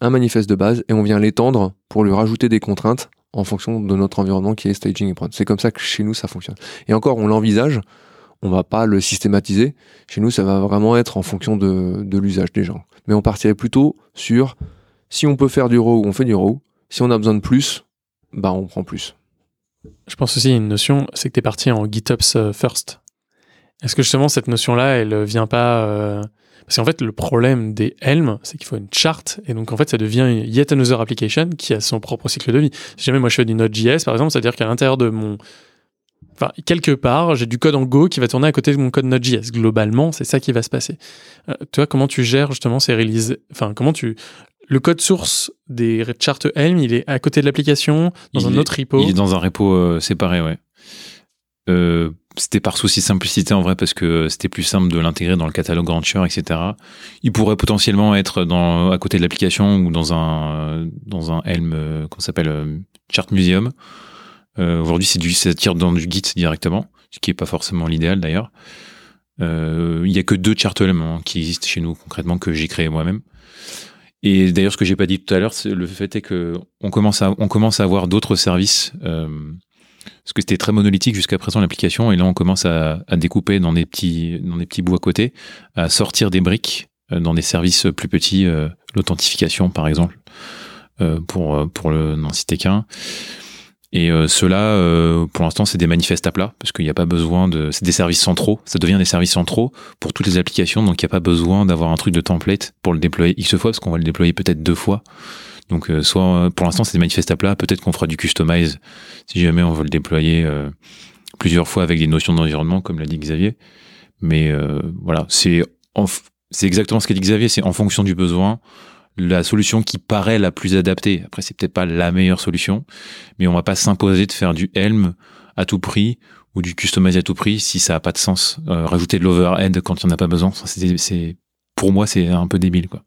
un manifeste de base et on vient l'étendre pour lui rajouter des contraintes en fonction de notre environnement qui est staging et prod. C'est comme ça que chez nous ça fonctionne. Et encore, on l'envisage, on va pas le systématiser. Chez nous, ça va vraiment être en fonction de, l'usage des gens. Mais on partirait plutôt sur si on peut faire du raw, on fait du raw. Si on a besoin de plus, bah on prend plus. Je pense aussi a une notion, c'est que tu es parti en GitOps euh, first. Est-ce que justement cette notion-là, elle vient pas euh, Parce qu'en fait, le problème des Helm, c'est qu'il faut une charte, et donc en fait, ça devient une yet another application qui a son propre cycle de vie. Si jamais moi je fais du Node.js, par exemple, c'est-à-dire qu'à l'intérieur de mon... Enfin, quelque part, j'ai du code en Go qui va tourner à côté de mon code Node.js. Globalement, c'est ça qui va se passer. Euh, toi, comment tu gères justement ces releases Enfin, comment tu... Le code source des charts Helm, il est à côté de l'application, dans Il un est- autre repo? Il est dans un repo euh, séparé, ouais. Euh, c'était par souci de simplicité en vrai parce que c'était plus simple de l'intégrer dans le catalogue Rancher, etc. Il pourrait potentiellement être dans, à côté de l'application ou dans un dans un Helm, euh, qu'on s'appelle euh, Chart Museum. Euh, Aujourd'hui, c'est du ça tire dans du Git directement, ce qui est pas forcément l'idéal d'ailleurs. Euh, Il y a que deux chart Helm hein, qui existent chez nous concrètement que j'ai créé moi-même. Et d'ailleurs, ce que j'ai pas dit tout à l'heure, c'est le fait est que on commence à on commence à avoir d'autres services. Euh, parce que c'était très monolithique jusqu'à présent l'application, et là on commence à, découper dans des petits bouts à côté, à sortir des briques euh, dans des services plus petits, euh, l'authentification par exemple, euh, pour pour le n'en citer qu'un. Et cela, pour l'instant, c'est des manifestes à plat, parce qu'il n'y a pas besoin de. C'est des services centraux, ça devient des services centraux pour toutes les applications, donc il n'y a pas besoin d'avoir un truc de template pour le déployer X fois, parce qu'on va le déployer peut-être deux fois. Donc, euh, soit euh, pour l'instant, c'est des manifestes à plat, peut-être qu'on fera du customize si jamais on veut le déployer euh, plusieurs fois avec des notions d'environnement, comme l'a dit Xavier. Mais voilà, c'est exactement ce qu'a dit Xavier, c'est en fonction du besoin. la solution qui paraît la plus adaptée. Après, c'est peut-être pas la meilleure solution, mais on va pas s'imposer de faire du Helm à tout prix ou du customize à tout prix si ça a pas de sens. Rajouter de l'overhead quand il n'y en a pas besoin, c'est, pour moi, c'est un peu débile, quoi.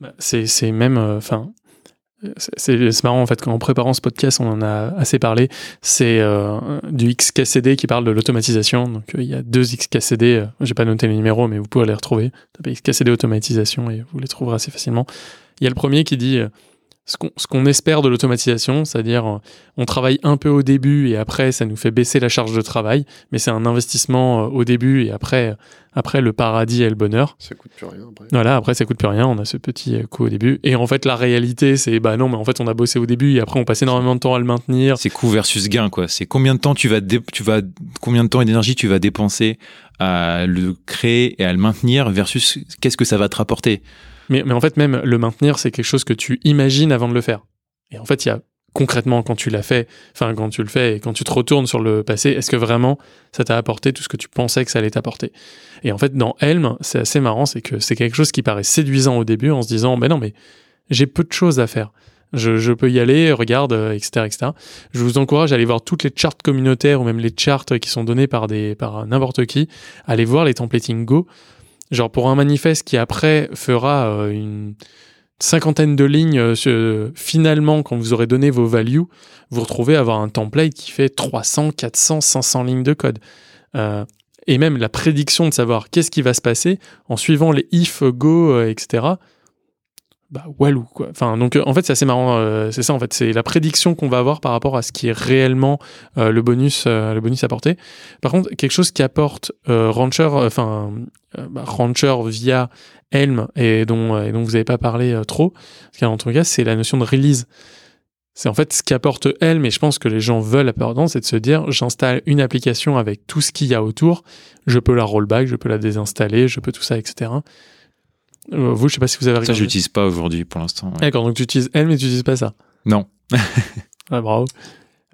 Bah, c'est, même, enfin, c'est, marrant en fait, quand en préparant ce podcast, on en a assez parlé. C'est euh, du XKCD qui parle de l'automatisation. Donc euh, il y a deux XKCD, euh, j'ai pas noté les numéros, mais vous pouvez les retrouver. Tapez XKCD automatisation et vous les trouverez assez facilement. Il y a le premier qui dit euh, ce qu'on, espère de l'automatisation, c'est-à-dire euh, on travaille un peu au début et après ça nous fait baisser la charge de travail, mais c'est un investissement euh, au début et après, après le paradis et le bonheur. Ça coûte plus rien après. Voilà, après ça coûte plus rien, on a ce petit euh, coup au début. Et en fait, la réalité, c'est bah non, mais en fait, on a bossé au début et après on passe énormément de temps à le maintenir. C'est coût versus gain, quoi. C'est combien de temps tu vas, tu vas, combien de temps et d'énergie tu vas dépenser à le créer et à le maintenir versus qu'est-ce que ça va te rapporter? Mais, mais en fait, même le maintenir, c'est quelque chose que tu imagines avant de le faire. Et en fait, il y a concrètement, quand tu l'as fait, enfin, quand tu le fais et quand tu te retournes sur le passé, est-ce que vraiment ça t'a apporté tout ce que tu pensais que ça allait t'apporter? Et en fait, dans Helm, c'est assez marrant, c'est que c'est quelque chose qui paraît séduisant au début en se disant, ben non, mais j'ai peu de choses à faire. Je, je peux y aller, regarde, euh, etc., etc. Je vous encourage à aller voir toutes les charts communautaires ou même les charts qui sont donnés par des par n'importe qui. Allez voir les templating Go. Genre pour un manifeste qui après fera euh, une cinquantaine de lignes, euh, sur- finalement, quand vous aurez donné vos values, vous retrouvez à avoir un template qui fait 300, 400, 500 lignes de code. Euh, et même la prédiction de savoir qu'est-ce qui va se passer en suivant les if, go, euh, etc. Bah, walou, quoi. Enfin, donc, euh, en fait, c'est assez marrant. euh, c'est ça, en fait. C'est la prédiction qu'on va avoir par rapport à ce qui est réellement euh, le bonus, le bonus apporté. Par contre, quelque chose qui apporte Rancher, enfin, bah, Rancher via Helm et dont, et dont vous n'avez pas parlé trop, parce qu'en tout cas, c'est la notion de release. C'est en fait ce qu'apporte Helm, et je pense que les gens veulent apporter, c'est de se dire j'installe une application avec tout ce qu'il y a autour, je peux la rollback, je peux la désinstaller, je peux tout ça, etc. Euh, vous, je sais pas si vous avez Ça, regardé. je l'utilise pas aujourd'hui pour l'instant. ouais. D'accord, donc tu utilises Helm et tu n'utilises pas ça. Non. Ouais, bravo.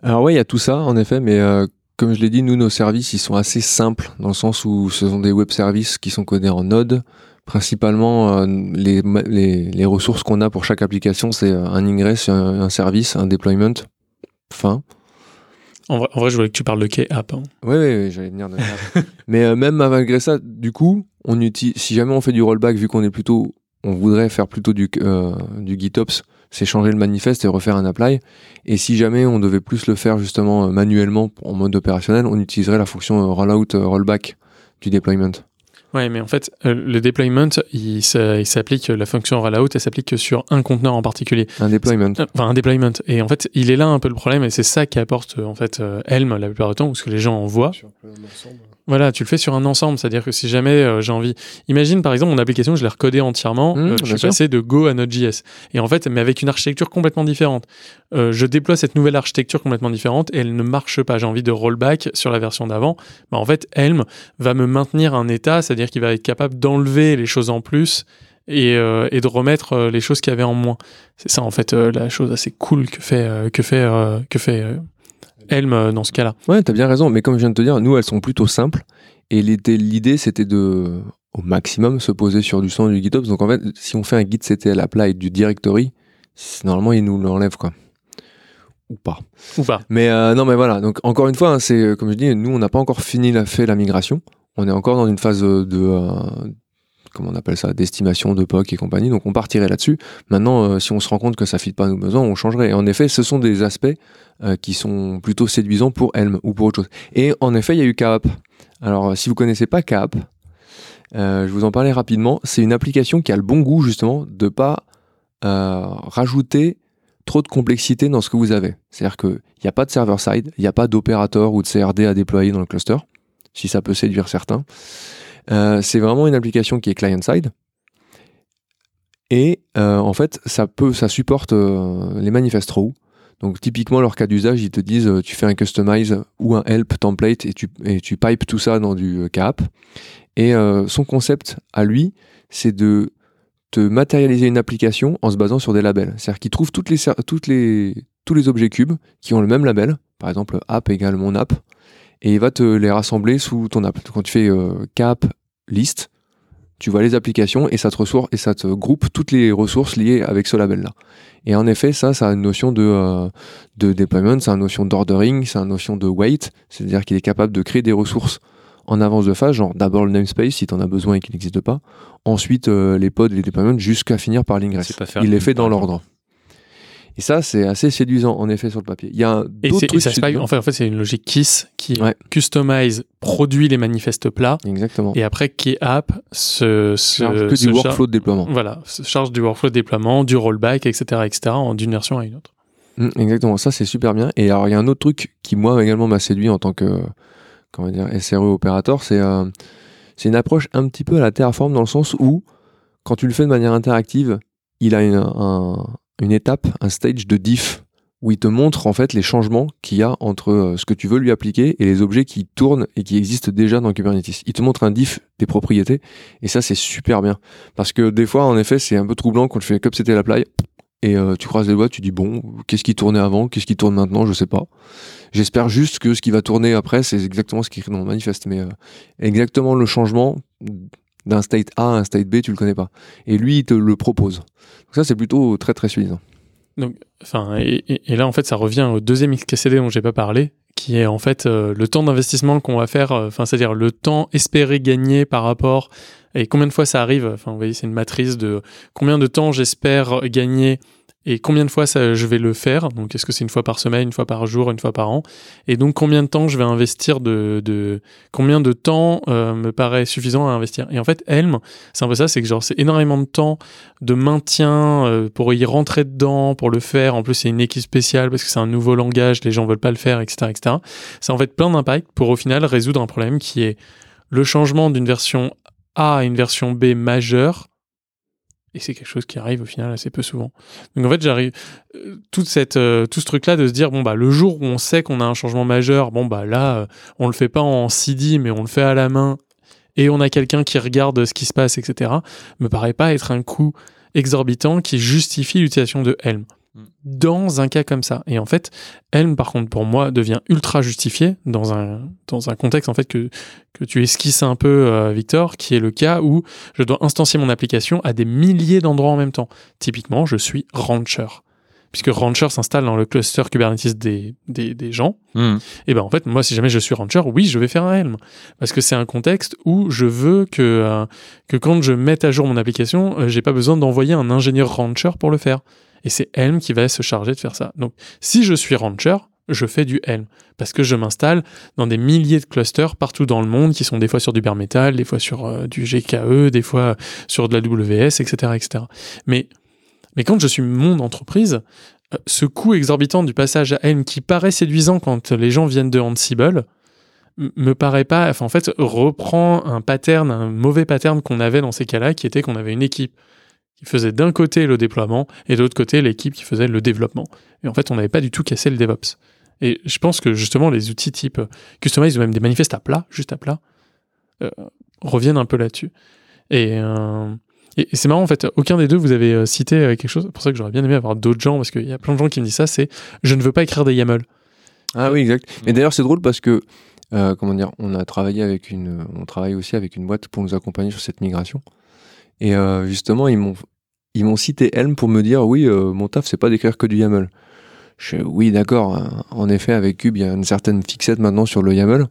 Alors ouais, il y a tout ça en effet, mais euh, comme je l'ai dit, nous nos services ils sont assez simples dans le sens où ce sont des web services qui sont codés en Node. Principalement, euh, les, les, les ressources qu'on a pour chaque application, c'est un ingress, un, un service, un deployment. Fin. En vrai, je voulais que tu parles de K-App. hein. Ouais, ouais, ouais, j'allais venir de. Mais euh, même malgré ça, du coup, on utilise, si jamais on fait du rollback, vu qu'on est plutôt, on voudrait faire plutôt du, euh, du GitOps, c'est changer le manifeste et refaire un apply. Et si jamais on devait plus le faire justement euh, manuellement en mode opérationnel, on utiliserait la fonction euh, rollout, rollback du deployment. Ouais, mais en fait, euh, le deployment, il s'a- il s'applique, la fonction rollout, elle s'applique que sur un conteneur en particulier. Un deployment. Euh, Enfin, un deployment. Et en fait, il est là un peu le problème, et c'est ça qui apporte en fait euh, Helm la plupart du temps, ou ce que les gens en voient. Sur. Voilà, tu le fais sur un ensemble, c'est-à-dire que si jamais euh, j'ai envie, imagine par exemple mon application, je l'ai recodée entièrement, Mmh, euh, je suis sûr. passé de Go à Node.js, et en fait, mais avec une architecture complètement différente. Euh, je déploie cette nouvelle architecture complètement différente et elle ne marche pas. J'ai envie de rollback sur la version d'avant. Bah, en fait, Helm va me maintenir un état, c'est-à-dire qu'il va être capable d'enlever les choses en plus et, euh, et de remettre euh, les choses qu'il y avait en moins. C'est ça en fait euh, la chose assez cool que fait que fait que fait Helm euh, dans ce cas-là. Ouais, t'as bien raison. Mais comme je viens de te dire, nous, elles sont plutôt simples. Et l'idée, c'était de, au maximum, se poser sur du son du GitOps. Donc en fait, si on fait un gitctl apply du directory, normalement, il nous l'enlève, quoi. Ou pas. Ou pas. Mais euh, non, mais voilà. Donc encore une fois, hein, c'est euh, comme je dis, nous, on n'a pas encore fini la fait la migration. On est encore dans une phase de comment on appelle ça, d'estimation de POC et compagnie. Donc on partirait là-dessus. Maintenant, euh, si on se rend compte que ça fit pas nos besoins, on changerait. Et en effet, ce sont des aspects euh, qui sont plutôt séduisants pour Helm ou pour autre chose. Et en effet, il y a eu KAP. Alors, si vous connaissez pas KAP, euh, je vous en parlais rapidement. C'est une application qui a le bon goût justement de pas euh, rajouter trop de complexité dans ce que vous avez. C'est-à-dire qu'il n'y a pas de server-side, il n'y a pas d'opérateur ou de CRD à déployer dans le cluster, si ça peut séduire certains. Euh, c'est vraiment une application qui est client-side. Et euh, en fait, ça peut, ça supporte euh, les manifest row. Donc typiquement, leur cas d'usage, ils te disent, tu fais un customize ou un help template et tu, et tu pipes tout ça dans du KAP. Et son concept à lui, c'est de te matérialiser une application en se basant sur des labels. C'est-à-dire qu'il trouve toutes les, toutes les, tous les objets cubes qui ont le même label. Par exemple, app égale mon app. Et il va te les rassembler sous ton app. Quand tu fais euh, cap list, tu vois les applications et ça te ressource et ça te groupe toutes les ressources liées avec ce label-là. Et en effet, ça, ça a une notion de, euh, de deployment, ça a une notion d'ordering, ça a une notion de wait, c'est-à-dire qu'il est capable de créer des ressources en avance de phase, genre d'abord le namespace si tu en as besoin et qu'il n'existe pas, ensuite euh, les pods et les deployments jusqu'à finir par l'ingress. Il les fait dans l'ordre. Et ça, c'est assez séduisant en effet sur le papier. Il y a d'autres c'est- et trucs ça se en fait, en fait c'est une logique KISS qui Ouais. customise, produit les manifestes plats, Exactement. et après KeyApp se, se, Charge que se du workflow de déploiement. Voilà, se charge du workflow de déploiement, du rollback, etc., etc., d'une version à une autre. Mm, exactement, ça c'est super bien. Et alors il y a un autre truc qui moi également m'a séduit en tant que comment dire SRE opérateur, c'est euh, c'est une approche un petit peu à la Terraform dans le sens où quand tu le fais de manière interactive, il a une, un- une étape, un stage de diff où il te montre en fait les changements qu'il y a entre euh, ce que tu veux lui appliquer et les objets qui tournent et qui existent déjà dans Kubernetes. Il te montre un diff des propriétés et ça c'est super bien parce que des fois en effet c'est un peu troublant quand tu fais comme c'était l'apply et euh, tu croises les doigts, tu dis bon, qu'est-ce qui tournait avant, qu'est-ce qui tourne maintenant, je sais pas. J'espère juste que ce qui va tourner après, c'est exactement ce qui est écrit dans le manifeste, mais euh, exactement le changement d'un state A à un state B, tu le connais pas. Et lui, il te le propose. Donc ça, c'est plutôt très très suffisant. Enfin, et, et- là, en fait, ça revient au deuxième XKCD dont j'ai pas parlé, qui est en fait euh, le temps d'investissement qu'on va faire, euh, enfin, c'est-à-dire le temps espéré gagner par rapport et combien de fois ça arrive. Enfin, vous voyez, c'est une matrice de combien de temps j'espère gagner et combien de fois ça, je vais le faire? Donc, est-ce que c'est une fois par semaine, une fois par jour, une fois par an? Et donc, combien de temps je vais investir de, de combien de temps euh, me paraît suffisant à investir? Et en fait, Helm, c'est un peu ça, c'est que genre c'est énormément de temps de maintien euh, pour y rentrer dedans, pour le faire. En plus, c'est une équipe spéciale parce que c'est un nouveau langage, les gens veulent pas le faire, etc., etc. C'est en fait plein d'impact pour au final résoudre un problème qui est le changement d'une version A à une version B majeure. Et c'est quelque chose qui arrive au final assez peu souvent. Donc en fait, j'arrive euh, cette euh, tout ce truc là de se dire bon bah le jour où on sait qu'on a un changement majeur, bon bah là euh, on le fait pas en CD mais on le fait à la main et on a quelqu'un qui regarde ce qui se passe, etc. Me paraît pas être un coût exorbitant qui justifie l'utilisation de Helm. Dans un cas comme ça. Et en fait, Helm, par contre, pour moi, devient ultra justifié dans un, dans un contexte en fait que, que tu esquisses un peu, euh, Victor, qui est le cas où je dois instancier mon application à des milliers d'endroits en même temps. Typiquement, je suis Rancher. Puisque Rancher s'installe dans le cluster Kubernetes des, des, des gens, Hmm. et ben en fait, moi, si jamais je suis rancher, oui, je vais faire un Helm. Parce que c'est un contexte où je veux que, euh, que quand je mette à jour mon application, euh, j'ai pas besoin d'envoyer un ingénieur rancher pour le faire. Et c'est Helm qui va se charger de faire ça. Donc, si je suis rancher, je fais du Helm. Parce que je m'installe dans des milliers de clusters partout dans le monde qui sont des fois sur du bare metal, des fois sur euh, du GKE, des fois sur de la WS, etc., etc. Mais, mais quand je suis mon entreprise, euh, ce coût exorbitant du passage à Helm qui paraît séduisant quand les gens viennent de Ansible me paraît pas, en fait reprend un pattern, un mauvais pattern qu'on avait dans ces cas-là, qui était qu'on avait une équipe qui faisait d'un côté le déploiement et de l'autre côté l'équipe qui faisait le développement. Et en fait, on n'avait pas du tout cassé le DevOps. Et je pense que justement les outils type Customize ou même des manifestes à plat, juste à plat, euh, reviennent un peu là-dessus. Et, euh, et, et c'est marrant en fait, aucun des deux vous avez euh, cité quelque chose. C'est pour ça que j'aurais bien aimé avoir d'autres gens parce qu'il y a plein de gens qui me disent ça. C'est je ne veux pas écrire des YAML. Ah oui, exact. Mais d'ailleurs, c'est drôle parce que, euh, comment dire, on a travaillé avec une, on travaille aussi avec une boîte pour nous accompagner sur cette migration. Et euh, justement, ils m'ont, ils m'ont cité Helm pour me dire, oui, euh, mon taf, c'est pas d'écrire que du YAML. Je, oui, d'accord. hein. En effet, avec Cube, il y a une certaine fixette maintenant sur le YAML.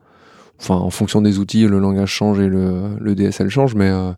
Enfin, en fonction des outils, le langage change et le, le DSL change, mais euh,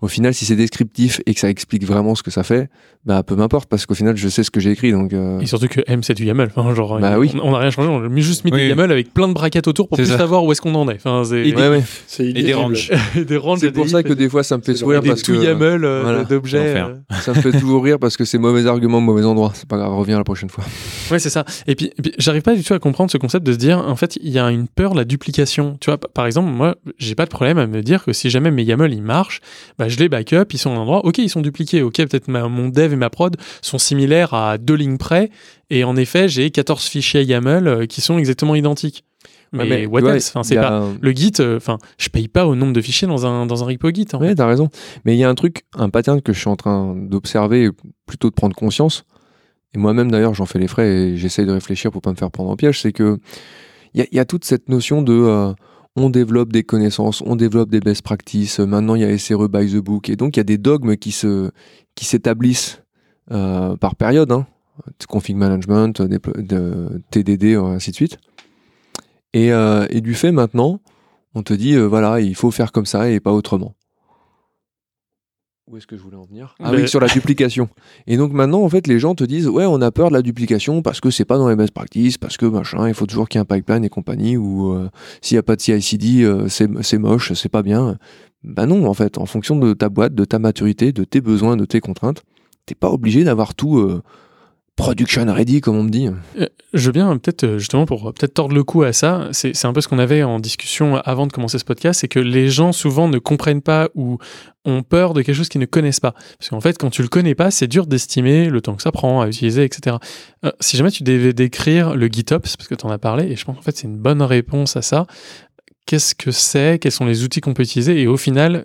au final, si c'est descriptif et que ça explique vraiment ce que ça fait, bah peu m'importe parce qu'au final, je sais ce que j'ai écrit. Donc, euh, Et surtout que M c'est du YAML. Enfin, genre, Bah on- oui. on n'a rien changé, on a juste mis Oui. des YAML avec plein de brackets autour pour plus ça. savoir où est-ce qu'on en est. Enfin, c'est Et ouais, ouais. C'est Et des ranges. des ranges, C'est pour ça que des fois, ça me fait sourire parce tout que YAML euh, voilà. d'objets. Euh. ça me fait toujours rire parce que c'est mauvais argument, mauvais endroit. C'est pas grave, reviens la prochaine fois. Ouais, c'est ça. Et puis, et puis, j'arrive pas du tout à comprendre ce concept de se dire, en fait, il y a une peur, la duplication. Tu vois, par exemple, moi, j'ai pas de problème à me dire que si jamais mes YAML ils marchent, bah, je les backup, ils sont à un endroit. Ok, ils sont dupliqués. Ok, peut-être mon dev et ma prod sont similaires à deux lignes près. Et en effet, j'ai 14 fichiers YAML euh, qui sont exactement identiques. Mais, Ouais, what else? Enfin, c'est pas. un- Le Git, euh, enfin, je paye pas au nombre de fichiers dans un, dans un repo Git. hein. Ouais, t'as raison. Mais il y a un truc, un pattern que je suis en train d'observer, plutôt de prendre conscience. Et moi-même, d'ailleurs, j'en fais les frais et j'essaye de réfléchir pour pas me faire prendre au piège. C'est que il y a, il y a toute cette notion de, euh, on développe des connaissances, on développe des best practices. Maintenant, il y a SRE by the book. Et donc, il y a des dogmes qui se qui s'établissent euh, par période. Hein. Config management, de, TDD, ainsi de suite. Et, euh, du fait, maintenant, on te dit, euh, voilà, il faut faire comme ça et pas autrement. Où est-ce que je voulais en venir? Ah oui, sur la duplication. Et donc maintenant, en fait, les gens te disent ouais, on a peur de la duplication parce que c'est pas dans les best practices, parce que machin, il faut toujours qu'il y ait un pipeline et compagnie, ou euh, s'il n'y a pas de CI/CD, euh, c'est moche, c'est pas bien. Ben non, en fait, en fonction de ta boîte, de ta maturité, de tes besoins, de tes contraintes, t'es pas obligé d'avoir tout euh, production ready, comme on me dit. Euh, je veux bien, peut-être, euh, justement, pour peut-être tordre le cou à ça, c'est un peu ce qu'on avait en discussion avant de commencer ce podcast, c'est que les gens souvent ne comprennent pas ou ont peur de quelque chose qu'ils ne connaissent pas. Parce qu'en fait, quand tu le connais pas, c'est dur d'estimer le temps que ça prend à utiliser, etc. Euh, si jamais tu devais décrire le GitOps, parce que tu en as parlé, et je pense qu'en fait, c'est une bonne réponse à ça, qu'est-ce que c'est, quels sont les outils qu'on peut utiliser, et au final,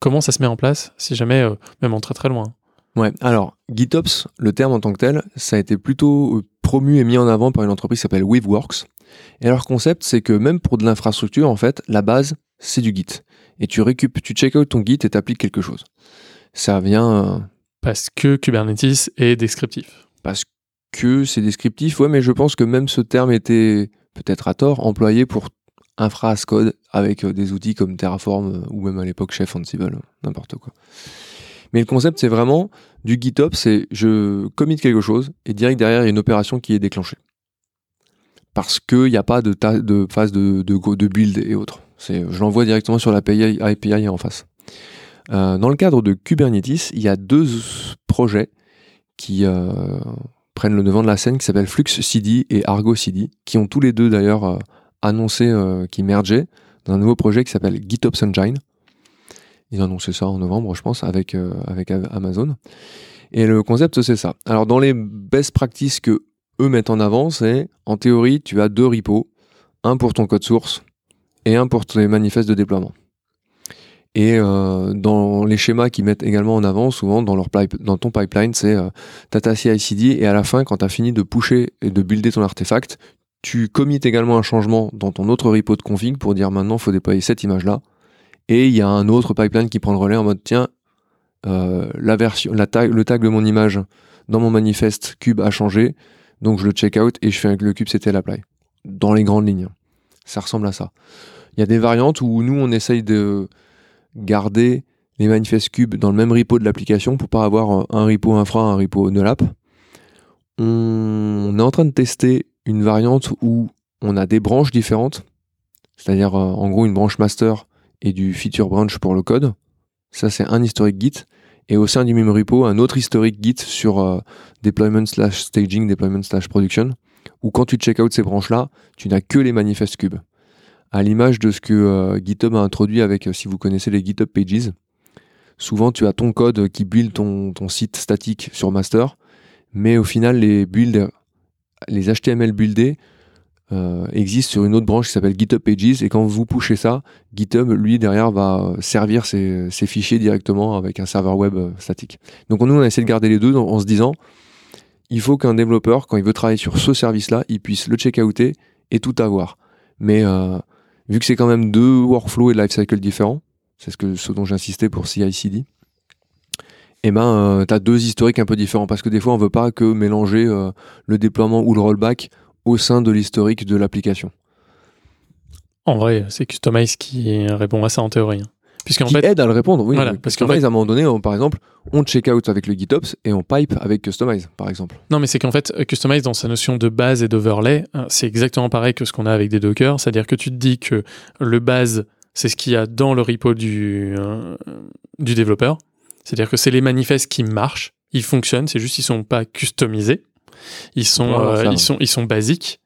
comment ça se met en place, si jamais, même en très très loin Ouais, alors GitOps, le terme en tant que tel, ça a été plutôt euh, promu et mis en avant par une entreprise qui s'appelle Weaveworks. Et leur concept, c'est que même pour de l'infrastructure, en fait, la base, c'est du Git. Et tu récupères, tu check out ton Git et t'appliques quelque chose. Ça vient. Euh, parce que Kubernetes est descriptif. Parce que c'est descriptif, ouais, mais je pense que même ce terme était peut-être à tort employé pour infra as code avec euh, des outils comme Terraform ou même à l'époque Chef Ansible, n'importe quoi. Mais le concept, c'est vraiment du GitOps, c'est je commit quelque chose et direct derrière, il y a une opération qui est déclenchée. Parce qu'il n'y a pas de, phase de, build et autres. Je l'envoie directement sur l'API API en face. Euh, dans le cadre de Kubernetes, il y a deux projets qui euh, prennent le devant de la scène qui s'appellent Flux CD et Argo CD, qui ont tous les deux d'ailleurs euh, annoncé qu'ils mergeaient dans un nouveau projet qui s'appelle GitOps Engine. Ils ont annoncé ça en novembre, je pense, avec, euh, Amazon. Et le concept, c'est ça. Alors, dans les best practices que eux mettent en avant, c'est en théorie, tu as deux repos, un pour ton code source et un pour tes manifestes de déploiement. Et euh, dans les schémas qu'ils mettent également en avant, souvent dans, leur dans ton pipeline, c'est euh, ta CI/CD et à la fin, quand tu as fini de pusher et de builder ton artefact, tu commites également un changement dans ton autre repo de config pour dire maintenant, il faut déployer cette image-là et il y a un autre pipeline qui prend le relais en mode tiens, euh, la version, tag, le tag de mon image dans mon manifeste cube a changé, donc je le check out et je fais avec le cube c'était l'apply. Dans les grandes lignes, ça ressemble à ça. Il y a des variantes où nous on essaye de garder les manifestes cubes dans le même repo de l'application pour pas avoir un repo infra, un repo NoLap. On est en train de tester une variante où on a des branches différentes, c'est-à-dire euh, en gros une branche master et du feature branch pour le code. Ça, c'est un historique Git. Et au sein du même repo, un autre historique Git sur euh, deployment slash staging, deployment slash production, où quand tu check out ces branches-là, tu n'as que les manifestes cubes. À l'image de ce que euh, GitHub a introduit avec, euh, si vous connaissez les GitHub Pages, souvent tu as ton code qui build ton, ton site statique sur master, mais au final, les builds, les HTML buildés euh, existe sur une autre branche qui s'appelle GitHub Pages et quand vous pushez ça, GitHub lui derrière va servir ses, fichiers directement avec un serveur web euh, statique. Donc nous on a essayé de garder les deux en, se disant il faut qu'un développeur quand il veut travailler sur ce service-là, il puisse le check-outer et tout avoir. Mais euh, vu que c'est quand même deux workflows et lifecycle différents, c'est ce, que, ce dont j'insistais pour CI/CD. Eh ben, tu as deux historiques un peu différents parce que des fois, on veut pas que mélanger le déploiement ou le rollback au sein de l'historique de l'application. En vrai, c'est Customize qui répond à ça en théorie. Hein. Puisqu'en qui fait, aide à le répondre, oui. parce qu'en fait, à un moment donné, par exemple, on check out avec le GitOps et on pipe avec Customize, par exemple. Non, mais c'est qu'en fait, Customize, dans sa notion de base et d'overlay, hein, c'est exactement pareil que ce qu'on a avec des Docker. C'est-à-dire que tu te dis que le base, c'est ce qu'il y a dans le repo du, euh, du développeur. C'est-à-dire que c'est les manifestes qui marchent, ils fonctionnent, c'est juste qu'ils sont pas customisés. Ils sont, euh, ils sont, ils sont basiques.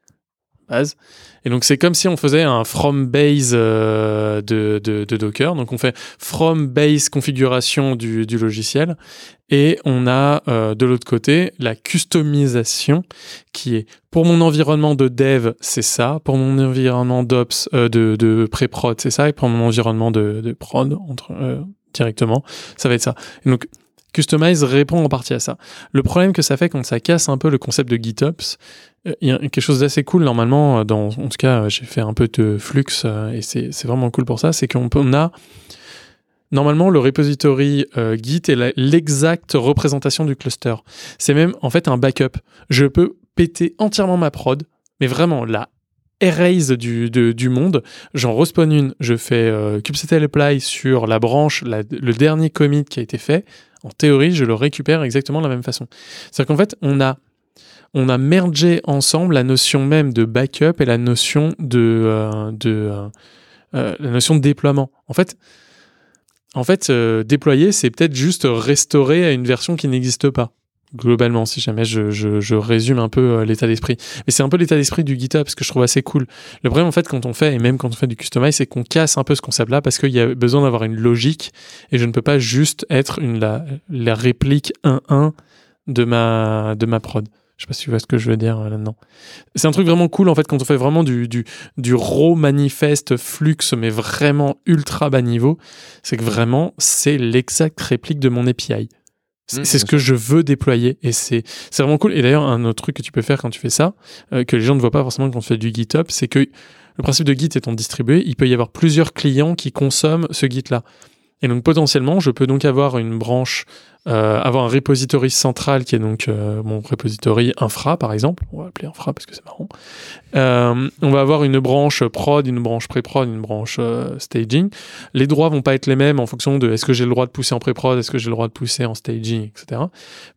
Base. Et donc c'est comme si on faisait un from base euh, de, de, de, Docker. Donc on fait from base configuration du, du logiciel et on a euh, de l'autre côté la customisation qui est pour mon environnement de dev c'est ça, pour mon environnement d'ops de, de pré-prod c'est ça et pour mon environnement de, de prod entre, directement ça va être ça. Et donc Customize répond en partie à ça. Le problème que ça fait quand ça casse un peu le concept de GitOps, euh, il y a quelque chose d'assez cool normalement. euh, Dans, en tout cas, j'ai fait un peu de flux euh, et c'est vraiment cool pour ça. C'est qu'on on a normalement le repository Git est l'exacte représentation du cluster. C'est même en fait un backup. Je peux péter entièrement ma prod, mais vraiment la erase du, du monde. J'en respawn une, je fais euh, kubectl apply sur la branche, le dernier commit qui a été fait. En théorie, je le récupère exactement de la même façon. C'est-à-dire qu'en fait, on a on a mergé ensemble la notion même de backup et la notion de, euh, de euh, euh, la notion de déploiement. En fait, en fait, déployer, c'est peut-être juste restaurer à une version qui n'existe pas. Globalement, si jamais je, je, résume un peu euh, l'état d'esprit. Mais c'est un peu l'état d'esprit du GitHub, ce que je trouve assez cool. Le problème, en fait, quand on fait, et même quand on fait du customize, c'est qu'on casse un peu ce concept-là parce qu'il y a besoin d'avoir une logique et je ne peux pas juste être une, la, la réplique 1-1 de ma, de ma prod. Je sais pas si tu vois ce que je veux dire euh, là-dedans. C'est un truc vraiment cool en fait quand on fait vraiment du, du, du raw manifeste flux mais vraiment ultra bas niveau. C'est que vraiment c'est l'exacte réplique de mon API. C'est Mmh, ce que je veux déployer et c'est c'est vraiment cool. Et d'ailleurs un autre truc que tu peux faire quand tu fais ça, euh, que les gens ne voient pas forcément quand tu fais du GitHub, c'est que le principe de Git étant distribué, il peut y avoir plusieurs clients qui consomment ce Git là. Et donc potentiellement, je peux donc avoir une branche, euh, avoir un repository central qui est donc euh, mon repository infra par exemple. On va l'appeler infra parce que c'est marrant. Euh, on va avoir une branche prod, une branche pré-prod, une branche staging. Les droits vont pas être les mêmes en fonction de est-ce que j'ai le droit de pousser en pré-prod, est-ce que j'ai le droit de pousser en staging, etc.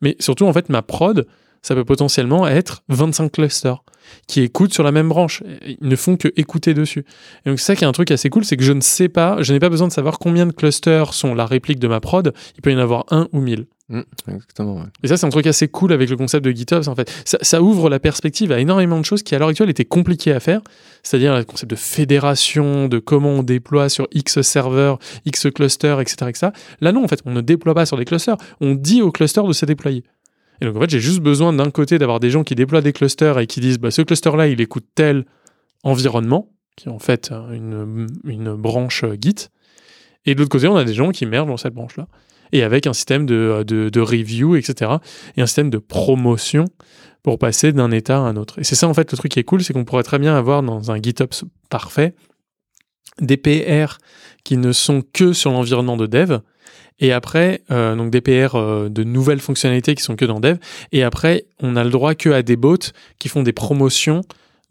Mais surtout en fait ma prod, ça peut potentiellement être 25 clusters qui écoutent sur la même branche. Ils ne font que écouter dessus. Et donc c'est ça qui est un truc assez cool, c'est que je ne sais pas, je n'ai pas besoin de savoir combien de clusters sont la réplique de ma prod. Il peut y en avoir un ou mille. Mmh, exactement. ouais. Et ça, c'est un truc assez cool avec le concept de GitHub. En fait, ça, ça ouvre la perspective à énormément de choses qui, à l'heure actuelle, étaient compliquées à faire. C'est-à-dire le concept de fédération, de comment on déploie sur X serveurs, X clusters, etc., etc. Là, non, en fait, on ne déploie pas sur des clusters. On dit aux clusters de se déployer. Et donc, en fait, j'ai juste besoin d'un côté d'avoir des gens qui déploient des clusters et qui disent, bah, ce cluster-là, il écoute tel environnement, qui est en fait euh, une, une branche euh, Git. Et de l'autre côté, on a des gens qui mergent dans cette branche-là. Et avec un système de, de review, etc. Et un système de promotion pour passer d'un état à un autre. Et c'est ça, en fait, le truc qui est cool, c'est qu'on pourrait très bien avoir dans un GitHub parfait des PR qui ne sont que sur l'environnement de dev. Et après, euh, donc des PR euh, de nouvelles fonctionnalités qui sont que dans dev. Et après, on a le droit que à des bots qui font des promotions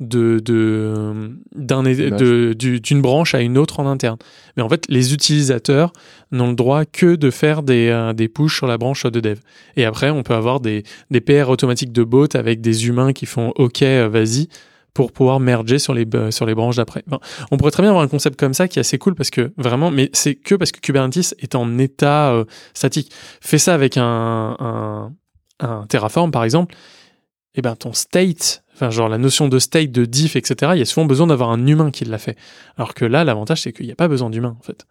de de d'un de- du- d'une branche à une autre en interne. Mais en fait, les utilisateurs n'ont le droit que de faire des euh, des pushes sur la branche de dev. Et après, on peut avoir des des PR automatiques de bots avec des humains qui font OK, euh, vas-y pour pouvoir merger sur les euh, sur les branches d'après. On pourrait très bien avoir un concept comme ça qui est assez cool parce que vraiment, mais c'est que parce que Kubernetes est en état euh, statique. Fais ça avec un, Terraform par exemple, et ben ton state, enfin genre la notion de state, de diff, etc. Il y a souvent besoin d'avoir un humain qui l'a fait. Alors que là, l'avantage c'est qu'il n'y a pas besoin d'humain en fait.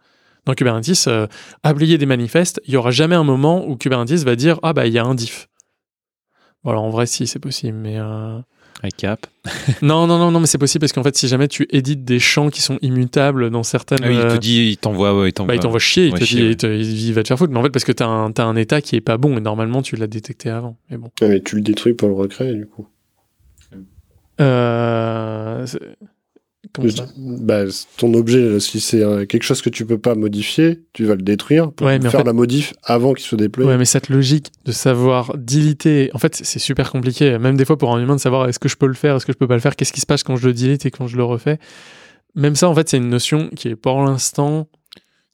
Dans Kubernetes, euh, appliquer des manifestes, il y aura jamais un moment où Kubernetes va dire ah bah il y a un diff. Bon alors en vrai si c'est possible, mais euh, Avec Cap. non, non, non, non, mais c'est possible parce qu'en fait, si jamais tu édites des champs qui sont immutables dans certaines. Ah oui, il euh, te dit, il t'envoie, ouais, il t'envoie. bah, il t'envoie chier, il te chier, dit, ouais. il, te- il va te faire foutre. Mais en fait, parce que t'as un, t'as un état qui est pas bon et normalement, tu l'as détecté avant. Mais bon. Ouais, mais tu le détruis pour le recréer, du coup. Euh. Comment ça bah, ton objet, si c'est euh, quelque chose que tu peux pas modifier, tu vas le détruire pour Ouais, mais en faire fait- la modif avant qu'il soit déployé. Ouais, mais cette logique de savoir diliter, en fait, c'est- c'est super compliqué. Même des fois pour un humain de savoir est-ce que je peux le faire, est-ce que je peux pas le faire, qu'est-ce qui se passe quand je le dilite et quand je le refais. Même ça, en fait, c'est une notion qui est pour l'instant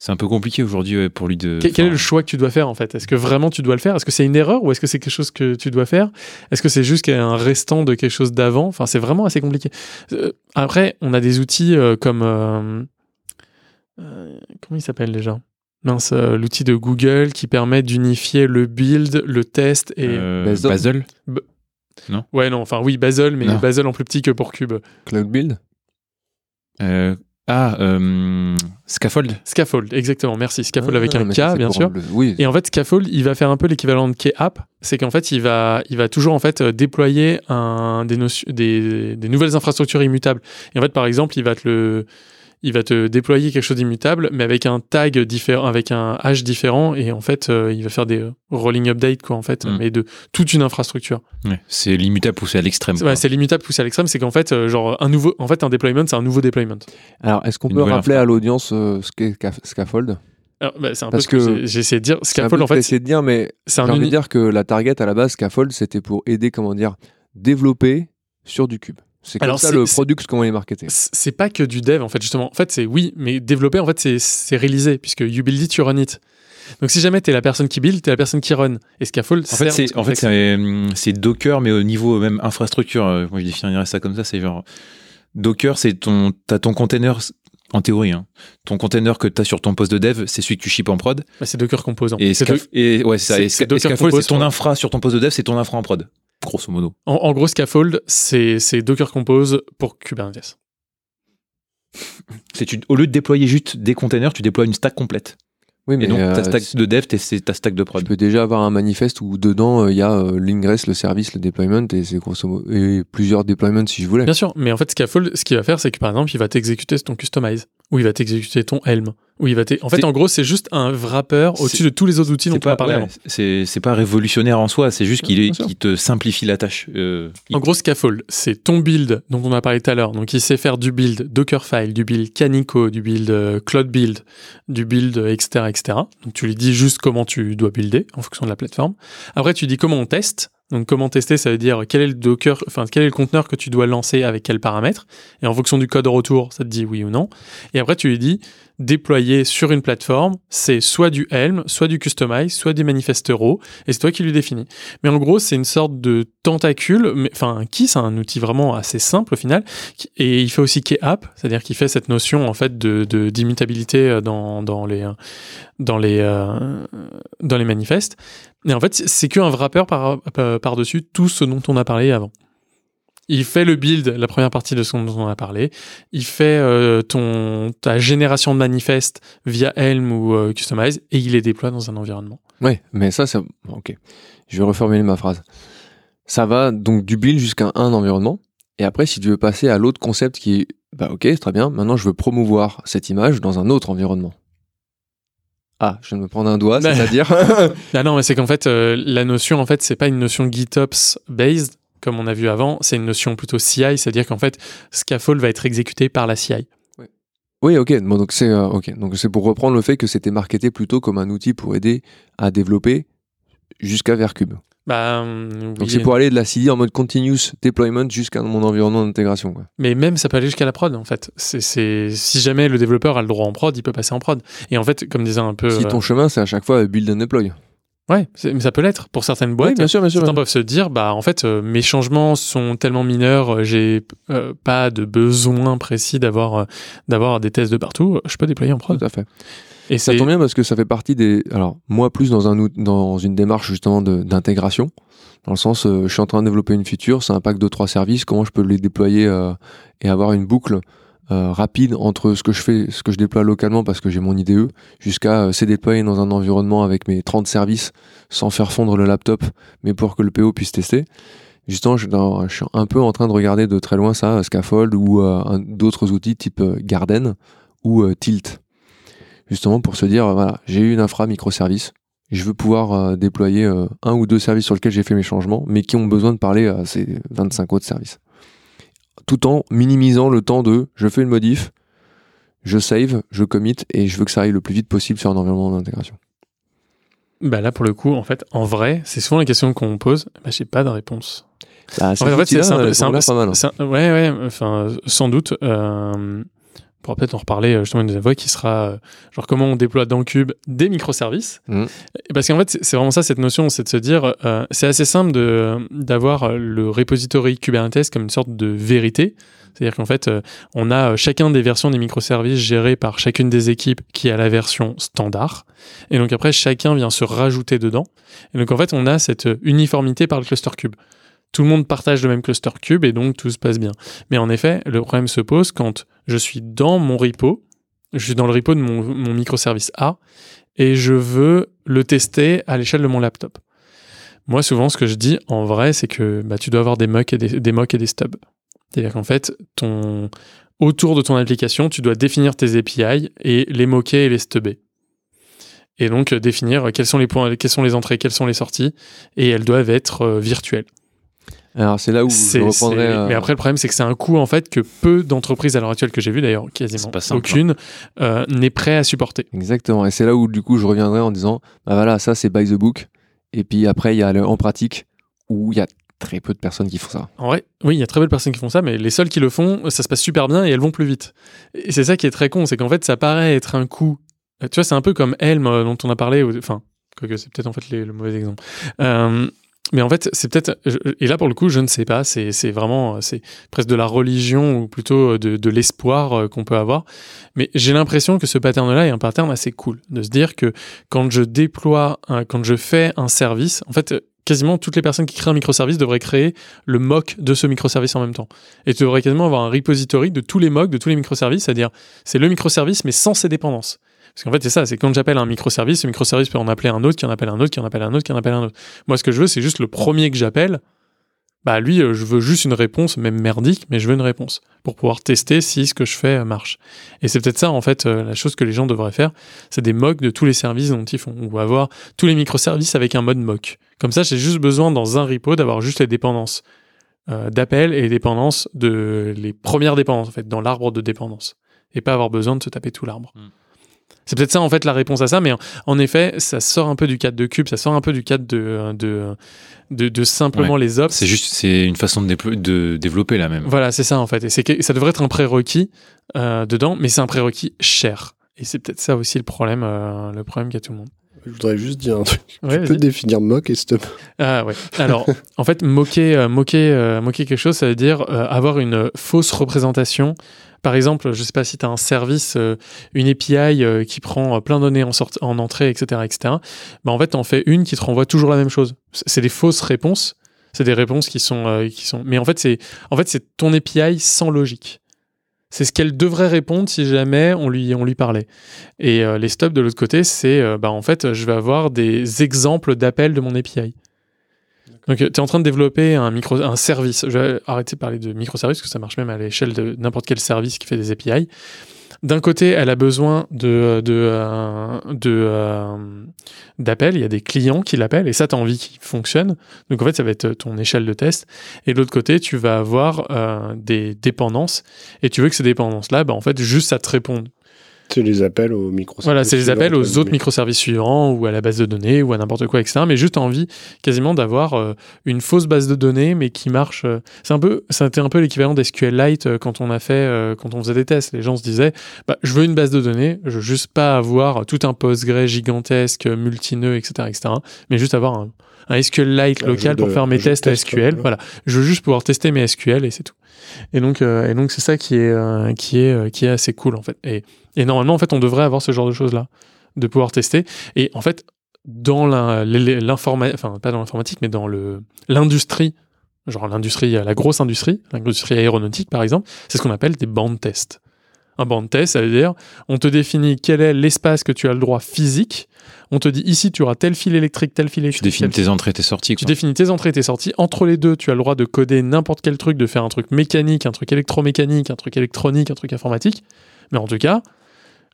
C'est un peu compliqué aujourd'hui ouais, pour lui de. Quel, quel est le choix que tu dois faire en fait? Est-ce que vraiment tu dois le faire? Est-ce que c'est une erreur ou est-ce que c'est quelque chose que tu dois faire? Est-ce que c'est juste qu'il y a un restant de quelque chose d'avant? Enfin, c'est vraiment assez compliqué. Euh, après, on a des outils euh, comme euh, euh, comment il s'appelle déjà? Mince, euh, l'outil de Google qui permet d'unifier le build, le test et euh, Basel. Basel. ouais non, enfin oui Bazel, mais Non. Bazel en plus petit que pour Cube. Cloud Build? Euh, ah, euh, Scaffold. Scaffold, exactement. Merci. Scaffold Ah, avec un K, bien sûr. le- Oui, Et en fait, Scaffold, il va faire un peu l'équivalent de K-App. C'est qu'en fait, il va, il va toujours en fait euh, déployer un, des, notions, des, des nouvelles infrastructures immutables. Et en fait, par exemple, il va te le, il va te déployer quelque chose d'immutable, mais avec un tag différent, avec un hash différent, et en fait, euh, il va faire des euh, rolling updates, quoi, en fait, Mm. mais de toute une infrastructure. Ouais, c'est l'immutable poussé à l'extrême. Ouais, c'est l'immutable poussé à l'extrême, c'est qu'en fait, euh, genre, un nouveau, en fait, un deployment, c'est un nouveau deployment. Alors, est-ce qu'on Une peut rappeler infra. à l'audience euh, ce qu'est Scaf- Scaffold? Alors, bah, c'est un Parce peu ce que, que j'ai- j'ai essayé de dire. Scaffold, en fait, de dire, mais c'est j'ai un envie de dire que la target à la base, Scaffold, c'était pour aider, comment dire, développer sur du cube. C'est comme Alors, ça le product, comment il est marketé. c'est pas que du dev en fait justement en fait c'est oui mais développer en fait c'est c'est réaliser puisque you build it you run it donc si jamais t'es la personne qui build t'es la personne qui run et scaffold En fait, c'est en hum, c'est Docker, mais au niveau même infrastructure. euh, Moi, je définirais ça comme ça. C'est genre Docker, c'est ton t'as ton container en théorie. Hein, ton container que t'as sur ton poste de dev, c'est celui que tu ships en prod. Bah, c'est Docker composant Et, Scaf- et ouais, c'est ça. Et Scaffold, c'est ton infra sur ton poste de dev, c'est ton infra en prod. Grosso modo. en, en gros scaffold c'est c'est Docker compose pour Kubernetes C'est tu- au lieu de déployer juste des containers, tu déploies une stack complète. Oui, mais Et donc euh, ta stack de dev, c'est ta stack de tu prod. peux déjà avoir un manifeste où dedans, euh, il y a euh, l'ingress, le service, le deployment, et c'est grosso modo, et plusieurs deployments si je voulais. bien sûr mais en fait scaffold ce qu'il va faire c'est que par exemple il va t'exécuter ton customize ou il va t'exécuter ton Helm ou il va en fait en gros c'est juste un wrapper au-dessus de tous les autres outils dont on a pas, parlé ouais, avant c'est pas révolutionnaire en soi, c'est juste qu'il te simplifie la tâche. Euh, il- En gros, Scaffold, c'est ton build dont on a parlé tout à l'heure. Donc, il sait faire du build Dockerfile, du build Canico, du build euh, Cloud Build, du build, euh, etc., etc. Donc, tu lui dis juste comment tu dois builder en fonction de la plateforme. Après, tu dis comment on teste. Donc, comment tester, ça veut dire quel est le Docker, enfin, quel est le conteneur que tu dois lancer avec quels paramètres. Et en fonction du code retour, ça te dit oui ou non. Et après, tu lui dis déployer sur une plateforme, c'est soit du Helm, soit du Customize, soit des manifesteros. Et c'est toi qui lui définis. Mais en gros, c'est une sorte de tentacule, enfin, un key, c'est un outil vraiment assez simple au final. Et il fait aussi key app, c'est-à-dire qu'il fait cette notion en fait de euh, dans, les euh, dans les euh, les manifestes. Et en fait, c'est- qu'un wrapper par par- par-dessus tout ce dont on a parlé avant. Il fait le build, la première partie de ce dont on a parlé. Il fait euh, ton ta génération de manifestes via Helm ou euh, Customize et il les déploie dans un environnement. Ouais, mais ça, c'est. Ok. Je vais reformuler ma phrase. Ça va donc du build jusqu'à un environnement. Et après, si tu veux passer à l'autre concept qui est, bah ok, très bien. Maintenant, je veux promouvoir cette image dans un autre environnement. Ah, je viens de me prendre un doigt, c'est-à-dire. Ah non, mais c'est qu'en fait, euh, la notion, en fait, c'est pas une notion GitOps based, comme on a vu avant, c'est une notion plutôt CI, c'est-à-dire qu'en fait, Scaffold va être exécuté par la CI. oui, ok. Bon, donc c'est euh, ok. Donc c'est pour reprendre le fait que c'était marketé plutôt comme un outil pour aider à développer jusqu'à Vercube. Bah, Donc c'est pour aller de la CD en mode continuous deployment jusqu'à mon environnement d'intégration. Mais même, ça peut aller jusqu'à la prod, en fait. C'est, si jamais le développeur a le droit en prod, il peut passer en prod. Et en fait, comme disait un peu. Si euh, ton chemin, c'est à chaque fois build and deploy. Ouais, mais ça peut l'être pour certaines boîtes. Oui, bien sûr, bien sûr. Certains peuvent se dire, bah en fait, euh, mes changements sont tellement mineurs, euh, j'ai euh, pas de besoin précis d'avoir d'avoir des tests de partout. Je peux déployer en prod. Tout à fait. Et Ça tombe bien parce que ça fait partie des. Alors, moi, plus dans, un, out- dans une démarche justement d'intégration. Dans le sens, je suis en train de développer une feature, ça impacte deux, trois services, comment je peux les déployer et avoir une boucle euh, rapide entre ce que je fais, ce que je déploie localement parce que j'ai mon IDE, jusqu'à euh, c'est déployé dans un environnement avec mes 30 services sans faire fondre le laptop, mais pour que le PO puisse tester. Justement, je, suis un peu en train de regarder de très loin ça, Scaffold ou euh, d'autres outils type euh, Garden ou euh, Tilt justement pour se dire euh, voilà j'ai eu une infra microservice je veux pouvoir euh, déployer euh, un ou deux services sur lesquels j'ai fait mes changements mais qui ont besoin de parler à ces 25 autres services tout en minimisant le temps de je fais une modif je save je commit et je veux que ça aille le plus vite possible sur un environnement d'intégration bah là pour le coup, en fait, en vrai, c'est souvent la question qu'on me pose. Bah j'ai pas de réponse. bah, En fait, en fait, c'est un peu- un peu- hein. un- ouais, ouais, enfin, sans doute. Euh, on pourra peut-être en reparler euh, justement une fois qui sera euh, genre comment on déploie dans Cube des microservices. Et Parce qu'en fait, c'est vraiment ça cette notion, c'est de se dire, euh, c'est assez simple de d'avoir le repository Kubernetes comme une sorte de vérité. C'est-à-dire qu'en fait, on a chacun des versions des microservices gérées par chacune des équipes qui a la version standard. Et donc après, chacun vient se rajouter dedans. Et donc en fait, on a cette uniformité par le cluster cube. Tout le monde partage le même cluster cube et donc tout se passe bien. Mais en effet, le problème se pose quand je suis dans mon repo, je suis dans le repo de mon, microservice A et je veux le tester à l'échelle de mon laptop. Moi, souvent, ce que je dis en vrai, c'est que bah, tu dois avoir des mocks et des, et des stubs. C'est-à-dire qu'en fait, autour de ton application, tu dois définir tes API et les moquer et les stubber. Et donc euh, définir quels sont les points, quelles sont les entrées, quelles sont les sorties, et elles doivent être euh, virtuelles. Alors c'est là où je reprendrais. c'est- euh, Mais après, le problème, c'est que c'est un coût en fait que peu d'entreprises à l'heure actuelle que j'ai vu, d'ailleurs quasiment C'est pas simple, aucune, euh, n'est prêt à supporter. Exactement. Et c'est là où du coup je reviendrai en disant bah voilà ça c'est by the book. Et puis après il y a le en pratique où il y a très peu de personnes qui font ça. En vrai, oui, il y a très peu de personnes qui font ça, mais les seules qui le font, ça se passe super bien et elles vont plus vite. Et c'est ça qui est très con, c'est qu'en fait, ça paraît être un coût. Euh, Tu vois, c'est un peu comme Helm dont on a parlé, enfin, quoique c'est peut-être en fait les- le mauvais exemple. Euh, mais en fait, c'est peut-être. Et là, pour le coup, je ne sais pas. C'est vraiment. C'est presque de la religion ou plutôt euh, de, l'espoir euh, qu'on peut avoir. Mais j'ai l'impression que ce pattern-là est un pattern assez cool. De se dire que quand je déploie, quand je fais un service, en fait, quasiment toutes les personnes qui créent un microservice devraient créer le mock de ce microservice en même temps. Et tu devrais quasiment avoir un repository de tous les mocks, de tous les microservices, c'est-à-dire c'est le microservice mais sans ses dépendances. Parce qu'en fait, c'est ça, c'est quand j'appelle un microservice, ce microservice peut en appeler un autre, qui en appelle un autre, qui en appelle un autre, qui en appelle un autre. Moi, ce que je veux, c'est juste le premier que j'appelle. Bah, lui, euh, je veux juste une réponse, même merdique, mais je veux une réponse pour pouvoir tester si ce que je fais euh, marche. Et c'est peut-être ça, en fait, euh, la chose que les gens devraient faire, c'est des mocks de tous les services dont ils font, ou avoir tous les microservices avec un mode mock. Comme ça, j'ai juste besoin dans un repo d'avoir juste les dépendances d'appel et les dépendances de les premières dépendances en fait dans l'arbre de dépendance et pas avoir besoin de se taper tout l'arbre. Mm. C'est peut-être ça en fait la réponse à ça, mais en, effet, ça sort un peu du cadre de cube, ça sort un peu du cadre de de de, de simplement les ops. C'est juste, c'est une façon de, développer là même. Voilà, c'est ça en fait. Et c'est ça devrait être un prérequis euh, dedans, mais c'est un prérequis cher. Et c'est peut-être ça aussi le problème, euh, le problème qu'a tout le monde. Je voudrais juste dire un truc. Ouais, tu peux définir mock et stop. Ah ouais. Alors, en fait, moquer, euh, moquer, euh, moquer quelque chose, ça veut dire euh, avoir une fausse représentation. Par exemple, je sais pas si tu as un service, une API qui prend plein de données en, sorte, en entrée, etc., etc. Bah, en fait, en fais une qui te renvoie toujours la même chose. C'est des fausses réponses. C'est des réponses qui sont, qui sont. Mais en fait, c'est, en fait, c'est ton API sans logique. C'est ce qu'elle devrait répondre si jamais on lui, on lui parlait. Et euh, les stops de l'autre côté, c'est, euh, bah, en fait, je vais avoir des exemples d'appels de mon API. Donc, tu es en train de développer un, micro, un service. Je vais arrêter de parler de microservice, parce que ça marche même à l'échelle de n'importe quel service qui fait des API. D'un côté, elle a besoin de, de, euh, de, euh, d'appels. Il y a des clients qui l'appellent, et ça, tu as envie qu'il fonctionne. Donc, en fait, ça va être ton échelle de test. Et de l'autre côté, tu vas avoir euh, des dépendances, et tu veux que ces dépendances-là, bah, en fait, juste ça te réponde. C'est les appels aux microservices. Voilà, c'est les suivants, appels aux entre autres microservices suivants ou à la base de données ou à n'importe quoi, etc. Mais juste envie quasiment d'avoir euh, une fausse base de données, mais qui marche. euh, c'est un peu, c'était un peu l'équivalent d'SQLite euh, quand on a fait, quand on faisait des tests. Les gens se disaient, bah, je veux une base de données, je veux juste pas avoir tout un Postgre gigantesque, multineux, etc., etc. Mais juste avoir un, un SQLite Un local pour de- faire mes tests test, SQL. Voilà, je veux juste pouvoir tester mes SQL et c'est tout. Et donc, et donc c'est ça qui est, qui est, qui est assez cool en fait. Et, et normalement, en fait, on devrait avoir ce genre de choses là, de pouvoir tester. Et en fait, dans l'informatique, enfin pas dans l'informatique, mais dans l'industrie, genre l'industrie, la grosse industrie, l'industrie aéronautique par exemple, c'est ce qu'on appelle des bandes tests. Un band test, ça veut dire, on te définit quel est l'espace que tu as le droit physique. On te dit ici, tu auras tel fil électrique, tel fil Tu électrique. définis tel tes entrées, tes sorties. tu définis tes entrées et tes sorties. Entre les deux, tu as le droit de coder n'importe quel truc, de faire un truc mécanique, un truc électromécanique, un truc électronique, un truc informatique. Mais en tout cas,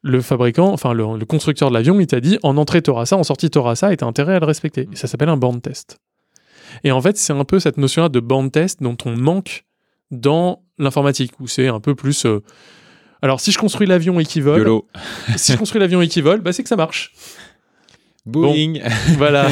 le fabricant, enfin le, le constructeur de l'avion, il t'a dit en entrée, tu auras ça, en sortie, tu auras ça, et tu as intérêt à le respecter. Et ça s'appelle un band test. Et en fait, c'est un peu cette notion-là de band test dont on manque dans l'informatique, où c'est un peu plus. euh, Alors, si je construis l'avion et qu'il vole, si je construis l'avion et qu'il vole, bah, c'est que ça marche. Boeing. Voilà.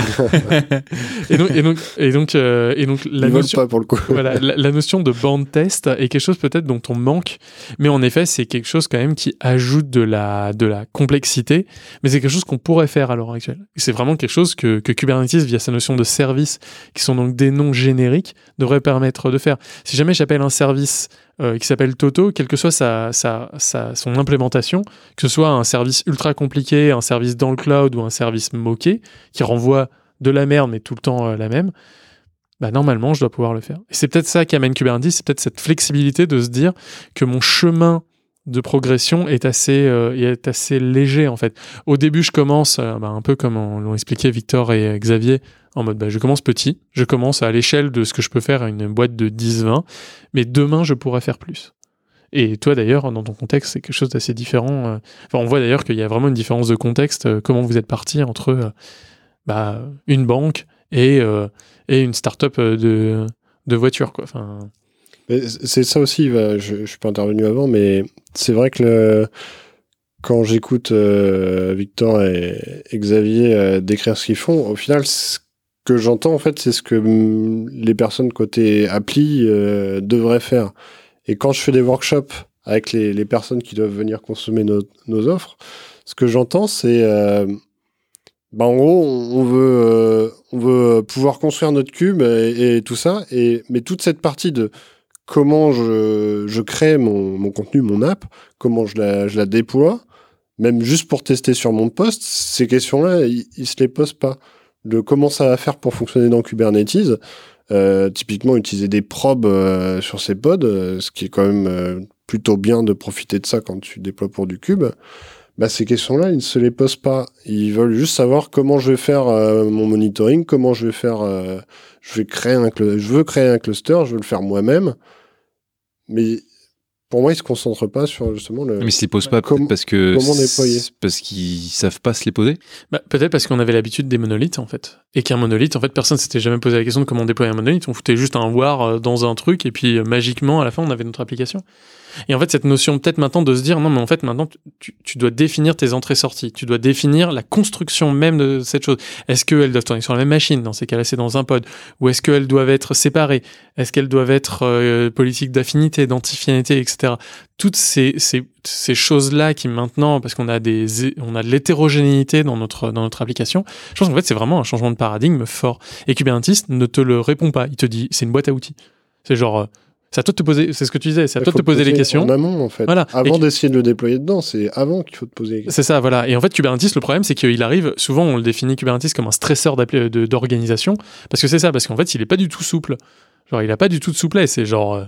et donc, et donc, et donc, euh, et donc la Ils notion, pas pour le coup. voilà, la, la notion de band test est quelque chose peut-être dont on manque, mais en effet, c'est quelque chose quand même qui ajoute de la, de la complexité, mais c'est quelque chose qu'on pourrait faire à l'heure actuelle. C'est vraiment quelque chose que, que Kubernetes, via sa notion de service, qui sont donc des noms génériques, devrait permettre de faire. Si jamais j'appelle un service euh, qui s'appelle Toto, quelle que soit sa, sa, sa- son implémentation, que ce soit un service ultra compliqué, un service dans le cloud ou un service moqué, qui renvoie de la merde, mais tout le temps euh, la même, bah, normalement, je dois pouvoir le faire. Et c'est peut-être ça qui amène Kubernetes, c'est peut-être cette flexibilité de se dire que mon chemin de progression est assez, euh, est assez léger en fait. Au début, je commence euh, bah, un peu comme on- l'ont expliqué Victor et euh, Xavier, en mode bah, je commence petit, je commence à l'échelle de ce que je peux faire à une boîte de 10-20, mais demain, je pourrais faire plus. Et toi d'ailleurs, dans ton contexte, c'est quelque chose d'assez différent. Enfin, on voit d'ailleurs qu'il y a vraiment une différence de contexte. comment vous êtes parti entre bah, une banque et, et une start-up de, de voitures, quoi. Enfin, C'est ça aussi, je, je suis pas intervenu avant, mais c'est vrai que quand j'écoute euh, Victor et, Xavier euh, décrire ce qu'ils font, au final, ce que j'entends, en fait, c'est ce que les personnes côté appli euh, devraient faire. Et quand je fais des workshops avec les, personnes qui doivent venir consommer nos, offres, ce que j'entends, c'est... bah, en gros, on veut, on veut pouvoir construire notre cube et, et tout ça, et, mais toute cette partie de comment je, crée mon, contenu, mon app, comment je la, déploie, même juste pour tester sur mon poste, ces questions-là, ils, ils se les posent pas. De comment ça va faire pour fonctionner dans Kubernetes, euh, typiquement utiliser des probes euh, sur ces pods, euh, ce qui est quand même plutôt bien de profiter de ça quand tu déploies pour du cube. Bah, ces questions-là, ils ne se les posent pas. Ils veulent juste savoir comment je vais faire mon monitoring, comment je vais faire. je vais créer un, je veux créer un cluster, je veux le faire moi-même. Mais pour moi, ils se concentrent pas sur justement le. Mais ils se les posent pas peut-être parce que comment déployer c'est- parce qu'ils savent pas se les poser. bah, peut-être parce qu'on avait l'habitude des monolithes, en fait. Et qu'un monolithe, en fait, personne s'était jamais posé la question de comment déployer un monolithe. On foutait juste un war euh, dans un truc, et puis euh, magiquement, à la fin, on avait notre application. Et en fait, cette notion peut-être maintenant de se dire, non, mais en fait, maintenant, tu, tu dois définir tes entrées-sorties. Tu dois définir la construction même de cette chose. Est-ce qu'elles doivent tourner sur la même machine? Dans ces cas-là, c'est dans un pod. Ou est-ce qu'elles doivent être séparées? Est-ce qu'elles doivent être euh, politiques d'affinité, d'antifinité, etc. Toutes ces, ces, ces choses-là qui maintenant, parce qu'on a des, on a de l'hétérogénéité dans notre, dans notre application, je pense qu'en fait, c'est vraiment un changement de paradigme fort. Et Kubernetes ne te le répond pas. Il te dit, c'est une boîte à outils. C'est genre, euh, c'est à toi de te poser, c'est ce que tu disais, c'est à toi de te poser les questions. En amont, en fait. Voilà. Avant d'essayer de le déployer dedans, c'est avant qu'il faut te poser les questions. C'est ça, voilà. Et en fait, Kubernetes, le problème, c'est qu'il arrive, souvent, on le définit Kubernetes comme un stresseur d'organisation, parce que c'est ça, parce qu'en fait, il est pas du tout souple. Genre, il a pas du tout de souplesse. C'est genre, euh,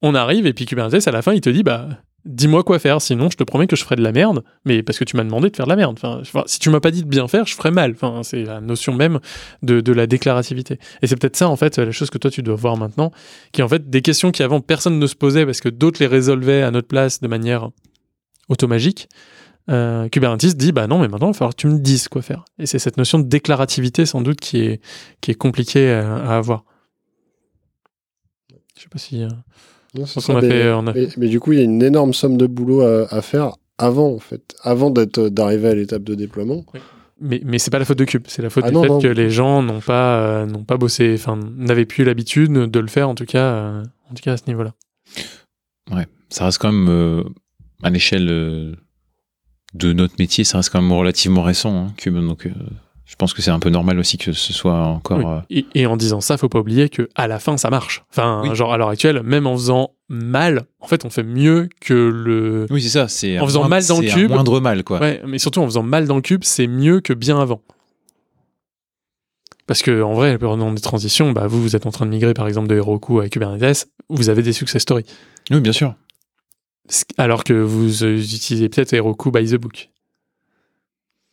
on arrive, et puis Kubernetes, à la fin, il te dit, bah, dis-moi quoi faire, sinon, je te promets que je ferai de la merde, mais parce que tu m'as demandé de faire de la merde. Enfin, si tu m'as pas dit de bien faire, je ferai mal. Enfin, c'est la notion même de, la déclarativité. Et c'est peut-être ça, en fait, la chose que toi, tu dois voir maintenant, qui est en fait des questions qui avant personne ne se posait parce que d'autres les résolvaient à notre place de manière automagique. Euh, Kubernetes dit bah non mais maintenant il va falloir que tu me dises quoi faire et c'est cette notion de déclarativité sans doute qui est compliquée à, à avoir je sais pas si euh, Non, c'est pense ça, qu'on a mais, fait- on a- mais- mais du coup, il y a une énorme somme de boulot à, à faire avant, en fait. Avant d'être, d'arriver à l'étape de déploiement. mais mais c'est pas la faute de Cube c'est la faute Ah du non, fait non. que les gens n'ont pas euh, n'ont pas bossé enfin n'avaient plus l'habitude de le faire en tout cas euh, en tout cas à ce niveau là Ouais, ça reste quand même euh, à l'échelle euh, de notre métier, ça reste quand même relativement récent, hein, Cube. Donc, euh, je pense que c'est un peu normal aussi que ce soit encore. Oui. euh, Et, et en disant ça, faut pas oublier que à la fin, ça marche. Enfin, Oui. genre à l'heure actuelle, même en faisant mal, en fait, on fait mieux que le. Oui, c'est ça. C'est En faisant moindre- mal dans le c'est un cube. moindre mal, quoi. Ouais, mais surtout en faisant mal dans le cube, c'est mieux que bien avant. Parce que en vrai, pendant des transitions, bah, vous, vous êtes en train de migrer par exemple de Heroku à Kubernetes, vous avez des success stories. Oui, bien sûr. Alors que vous euh, utilisez peut-être Heroku by the book.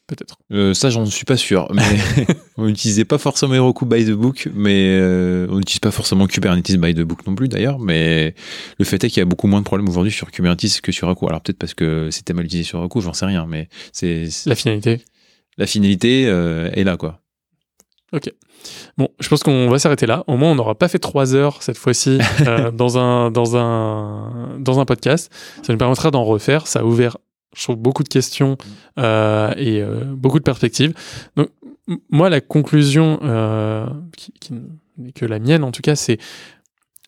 Peut-être. Euh, ça, j'en suis pas sûr. Mais on n'utilisait pas forcément Heroku by the book, mais euh, on n'utilise pas forcément Kubernetes by the book non plus d'ailleurs. Mais le fait est qu'il y a beaucoup moins de problèmes aujourd'hui sur Kubernetes que sur Heroku. Alors peut-être parce que c'était mal utilisé sur Heroku, j'en sais rien. Mais c'est La finalité. la finalité euh, est là, quoi. Bon, je pense qu'on va s'arrêter là. Au moins, on n'aura pas fait trois heures cette fois-ci euh, dans, un, dans, un, dans un podcast. Ça nous permettra d'en refaire. Ça a ouvert, je trouve, beaucoup de questions euh, et euh, beaucoup de perspectives. Donc, moi, la conclusion, euh, qui, qui n'est que la mienne en tout cas, c'est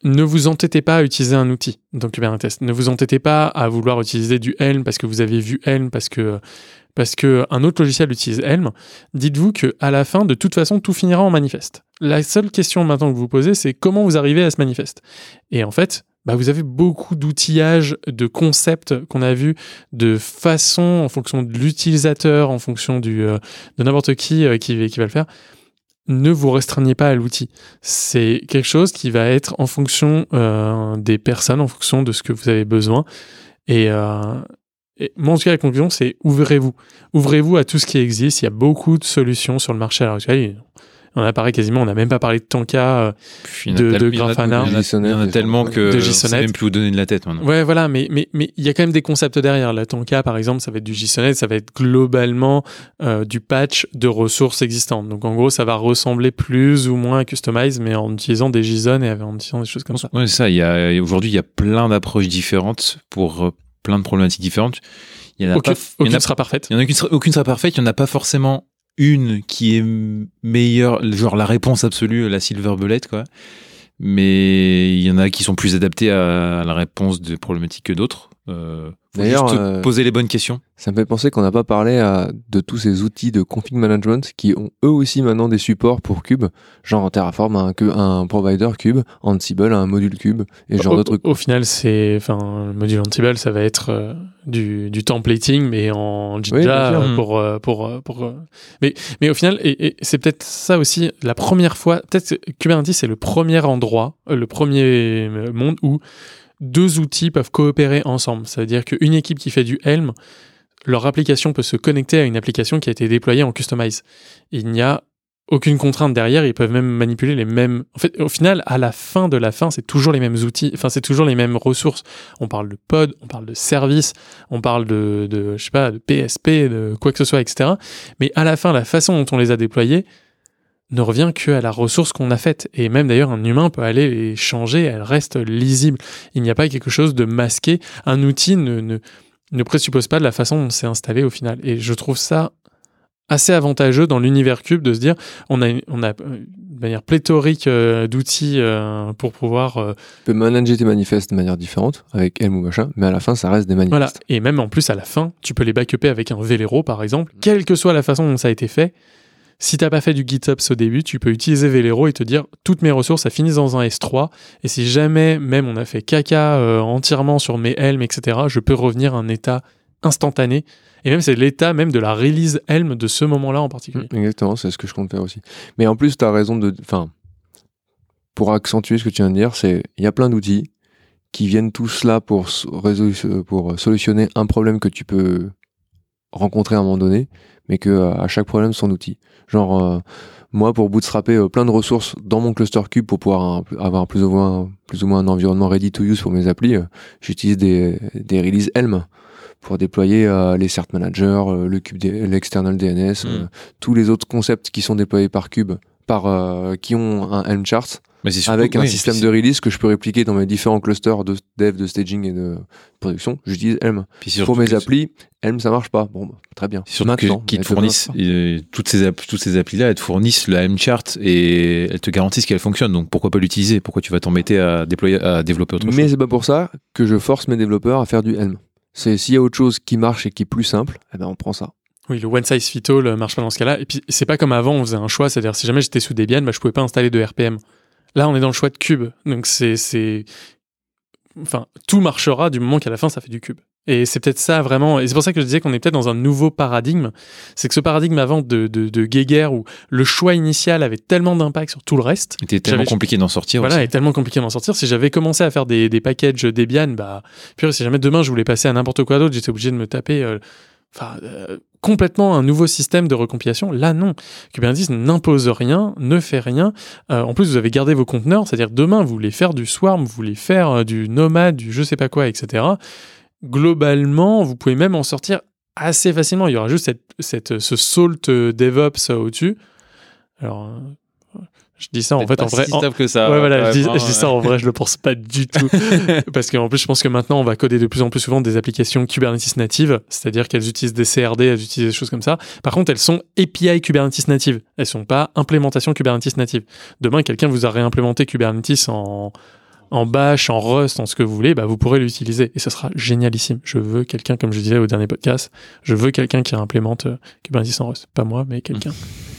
ne vous entêtez pas à utiliser un outil dans Kubernetes. Ne vous entêtez pas à vouloir utiliser du Helm parce que vous avez vu Helm, parce que, parce que un autre logiciel utilise Helm dites-vous que à la fin, de toute façon, tout finira en manifeste. La seule question maintenant que vous vous posez, c'est comment vous arrivez à ce manifeste? Et en fait, bah, vous avez beaucoup d'outillages, de concepts qu'on a vus, de façons en fonction de l'utilisateur, en fonction euh, de n'importe qui euh, qui, va le faire. Ne vous restreignez pas à l'outil. C'est quelque chose qui va être en fonction euh, des personnes, en fonction de ce que vous avez besoin. Et, et moi, en tout cas, la conclusion, c'est ouvrez-vous ouvrez-vous à tout ce qui existe. Il y a beaucoup de solutions sur le marché à l'heure actuelle. On a parlé quasiment, on n'a même pas parlé de Tanka. euh, de- de a- Grafana. il y en a- Il y en a tellement que De on même plus où donner de la tête maintenant. Ouais, voilà, mais mais mais il y a quand même des concepts derrière. La Tanka, par exemple, ça va être du JSONet, ça va être globalement euh, du patch de ressources existantes. Donc en gros, ça va ressembler plus ou moins à Customize, mais en utilisant des JSON et en utilisant des choses comme ça. Ouais, ça. Il y a aujourd'hui, il y a plein d'approches différentes pour euh, plein de problématiques différentes. Il y en a Aucune, pas. il y en aucune a- sera parfaite. il y en a aucune sera, aucune sera parfaite. Il y en a pas forcément une qui est meilleure, genre la réponse absolue, la silver bullet, quoi. Mais il y en a qui sont plus adaptés à la réponse de problématiques que d'autres. Euh, faut D'ailleurs, juste euh, poser les bonnes questions. Ça me fait penser qu'on n'a pas parlé à- de tous ces outils de config management qui ont eux aussi maintenant des supports pour Cube, genre Terraform a un, provider Cube, Ansible a un module Cube et ce genre au, de trucs. au final, c'est, enfin, le module Ansible, ça va être euh, du, du templating, mais en Oui, euh, pour, euh, pour, euh, pour, euh, mais, mais au final, et, et c'est peut-être ça aussi, la première fois, peut-être que Kubernetes, c'est le premier endroit, euh, le premier euh, monde où deux outils peuvent coopérer ensemble. Ça veut dire qu'une équipe qui fait du Helm, leur application peut se connecter à une application qui a été déployée en Customize. Il n'y a aucune contrainte derrière, ils peuvent même manipuler les mêmes. En fait, au final, à la fin de la fin, c'est toujours les mêmes outils, enfin, c'est toujours les mêmes ressources. On parle de pod, on parle de service, on parle de, de je sais pas, de PSP, de quoi que ce soit, etc. Mais à la fin, la façon dont on les a déployés ne revient que à la ressource qu'on a faite. Et même d'ailleurs, un humain peut aller les changer, elles restent lisibles. Il n'y a pas quelque chose de masqué. Un outil ne, ne, ne présuppose pas de la façon dont c'est installé au final. Et je trouve ça assez avantageux dans l'univers cube de se dire on a, une- on a euh, de manière pléthorique euh, d'outils euh, pour pouvoir euh, Tu peux manager tes manifestes de manière différente avec Helm ou machin, mais à la fin ça reste des manifestes. voilà et même en plus à la fin tu peux les backuper avec un Velero par exemple quelle que soit la façon dont ça a été fait si t'as pas fait du GitOps au début tu peux utiliser Velero et te dire toutes mes ressources ça finit dans un S3 et si jamais même on a fait caca euh, entièrement sur mes Helm etc je peux revenir à un état instantané et même c'est l'état même de la release Helm de ce moment-là en particulier Exactement, c'est ce que je compte faire aussi. Mais en plus, tu as raison de. Enfin, pour accentuer ce que tu viens de dire, c'est il y a plein d'outils qui viennent tous là pour, résolu- pour solutionner un problème que tu peux rencontrer à un moment donné, mais que euh, à chaque problème son outil. Genre, euh, moi, pour bootstrapper euh, plein de ressources dans mon cluster cube pour pouvoir un- avoir plus ou moins, plus ou moins un environnement ready to use pour mes applis, euh, j'utilise des, des releases Helm pour déployer euh, les cert managers, euh, le cube, l'external DNS, euh, Mm. tous les autres concepts qui sont déployés par Cube, par euh, qui ont un Helm chart Mais surtout- avec un oui, système de release que je peux répliquer dans mes différents clusters de dev, de staging et de production. J'utilise Helm. Pour mes applis, Helm ça marche pas. Bon, bah, très bien. Surtout qu'ils mais te fournissent euh, toutes ces toutes ces applis là, elles te fournissent la M-chart et elles te garantissent qu'elle fonctionne. Donc pourquoi pas l'utiliser? Pourquoi tu vas t'embêter à déployer, à développer autre Mais chose? c'est pas pour ça que je force mes développeurs à faire du Helm. C'est s'il y a autre chose qui marche et qui est plus simple, eh ben on prend ça. Oui, le one size fit all euh, marche pas dans ce cas-là. Et puis, c'est pas comme avant, on faisait un choix. C'est-à-dire, si jamais j'étais sous Debian, bah, je pouvais pas installer de RPM. Là, on est dans le choix de cube. Donc, c'est, enfin, tout marchera du moment qu'à la fin, ça fait du cube. Et c'est peut-être ça vraiment. Et c'est pour ça que je disais qu'on est peut-être dans un nouveau paradigme. C'est que ce paradigme avant de, de, de Geiger où le choix initial avait tellement d'impact sur tout le reste. C'était tellement J'avais- compliqué d'en sortir. Voilà, aussi. est tellement compliqué d'en sortir. Si j'avais commencé à faire des, des packages Debian, bah, purée, si jamais demain je voulais passer à n'importe quoi d'autre, j'étais obligé de me taper, euh, euh, complètement un nouveau système de recompilation. Là, non. Kubernetes n'impose rien, ne fait rien. Euh, en plus, vous avez gardé vos conteneurs, c'est-à-dire demain, vous voulez faire du Swarm, vous voulez faire euh, du Nomad, du je sais pas quoi, etc. Globalement, vous pouvez même en sortir assez facilement. Il y aura juste cette, ce salt DevOps au-dessus. Alors, je dis ça en fait en vrai. si en- que ça. ouais, voilà, je dis, hein, je dis ça en vrai, je le pense pas du tout. Parce qu'en plus, je pense que maintenant, on va coder de plus en plus souvent des applications Kubernetes natives, c'est-à-dire qu'elles utilisent des CRD, elles utilisent des choses comme ça. Par contre, elles sont API Kubernetes native. Elles sont pas implémentation Kubernetes native. Demain, quelqu'un vous a réimplémenté Kubernetes en, en Bash, en Rust, en ce que vous voulez, bah, vous pourrez l'utiliser. Et ce sera génialissime. Je veux quelqu'un, comme je disais au dernier podcast, je veux quelqu'un qui implémente euh, Kubernetes en Rust. Pas moi, mais quelqu'un.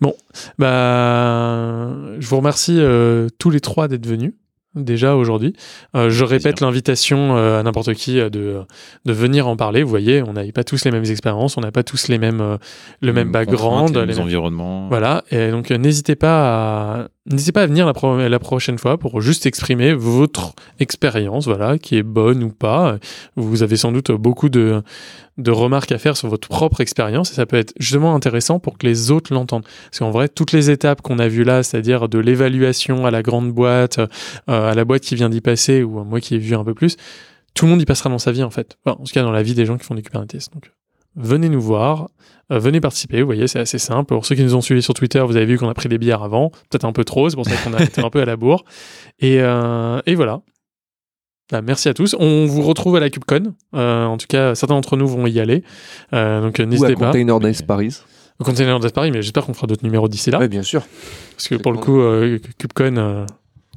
Bon, bah, je vous remercie euh, tous les trois d'être venus déjà aujourd'hui. Euh, je répète l'invitation euh, à n'importe qui de, de venir en parler. Vous voyez, on n'avait pas tous les mêmes expériences, on n'a pas tous les mêmes, le même background, les les mêmes environnements. voilà. Et donc, n'hésitez pas à n'hésitez pas à venir la, la prochaine fois pour juste exprimer votre expérience, voilà, qui est bonne ou pas. Vous avez sans doute beaucoup de, remarques à faire sur votre propre expérience et ça peut être justement intéressant pour que les autres l'entendent. Parce qu'en vrai, toutes les étapes qu'on a vues là, c'est-à-dire de l'évaluation à la grande boîte, euh, à la boîte qui vient d'y passer ou à moi qui ai vu un peu plus, tout le monde y passera dans sa vie en fait. En tout cas, dans la vie des gens qui font du Kubernetes. Donc, venez nous voir, euh, venez participer. Vous voyez, c'est assez simple. Pour ceux qui nous ont suivis sur Twitter, vous avez vu qu'on a pris des bières avant, peut-être un peu trop, c'est pour ça qu'on a été un peu à la bourre. Et, euh, et voilà. Bah, merci à tous. On vous retrouve à la KubeCon. Euh, en tout cas, certains d'entre nous vont y aller. Euh, donc n'hésitez pas. Container Days Paris. Au Container Days Paris, mais j'espère qu'on fera d'autres numéros d'ici là. Ouais, bien sûr. Parce que pour le coup, euh, KubeCon, euh,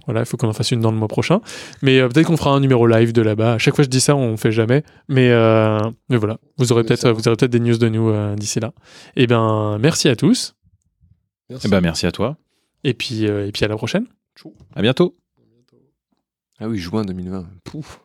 voilà, il faut qu'on en fasse une dans le mois prochain. Mais euh, peut-être qu'on fera un numéro live de là-bas. À chaque fois, je dis ça, on ne fait jamais. Mais, euh, mais voilà, vous aurez peut-être vous aurez peut-être des news de nous euh, d'ici là. Et ben, merci à tous. Merci. Eh ben, merci à toi. Et puis, euh, et puis à la prochaine. À bientôt. Ah oui, juin 2020. Pouf.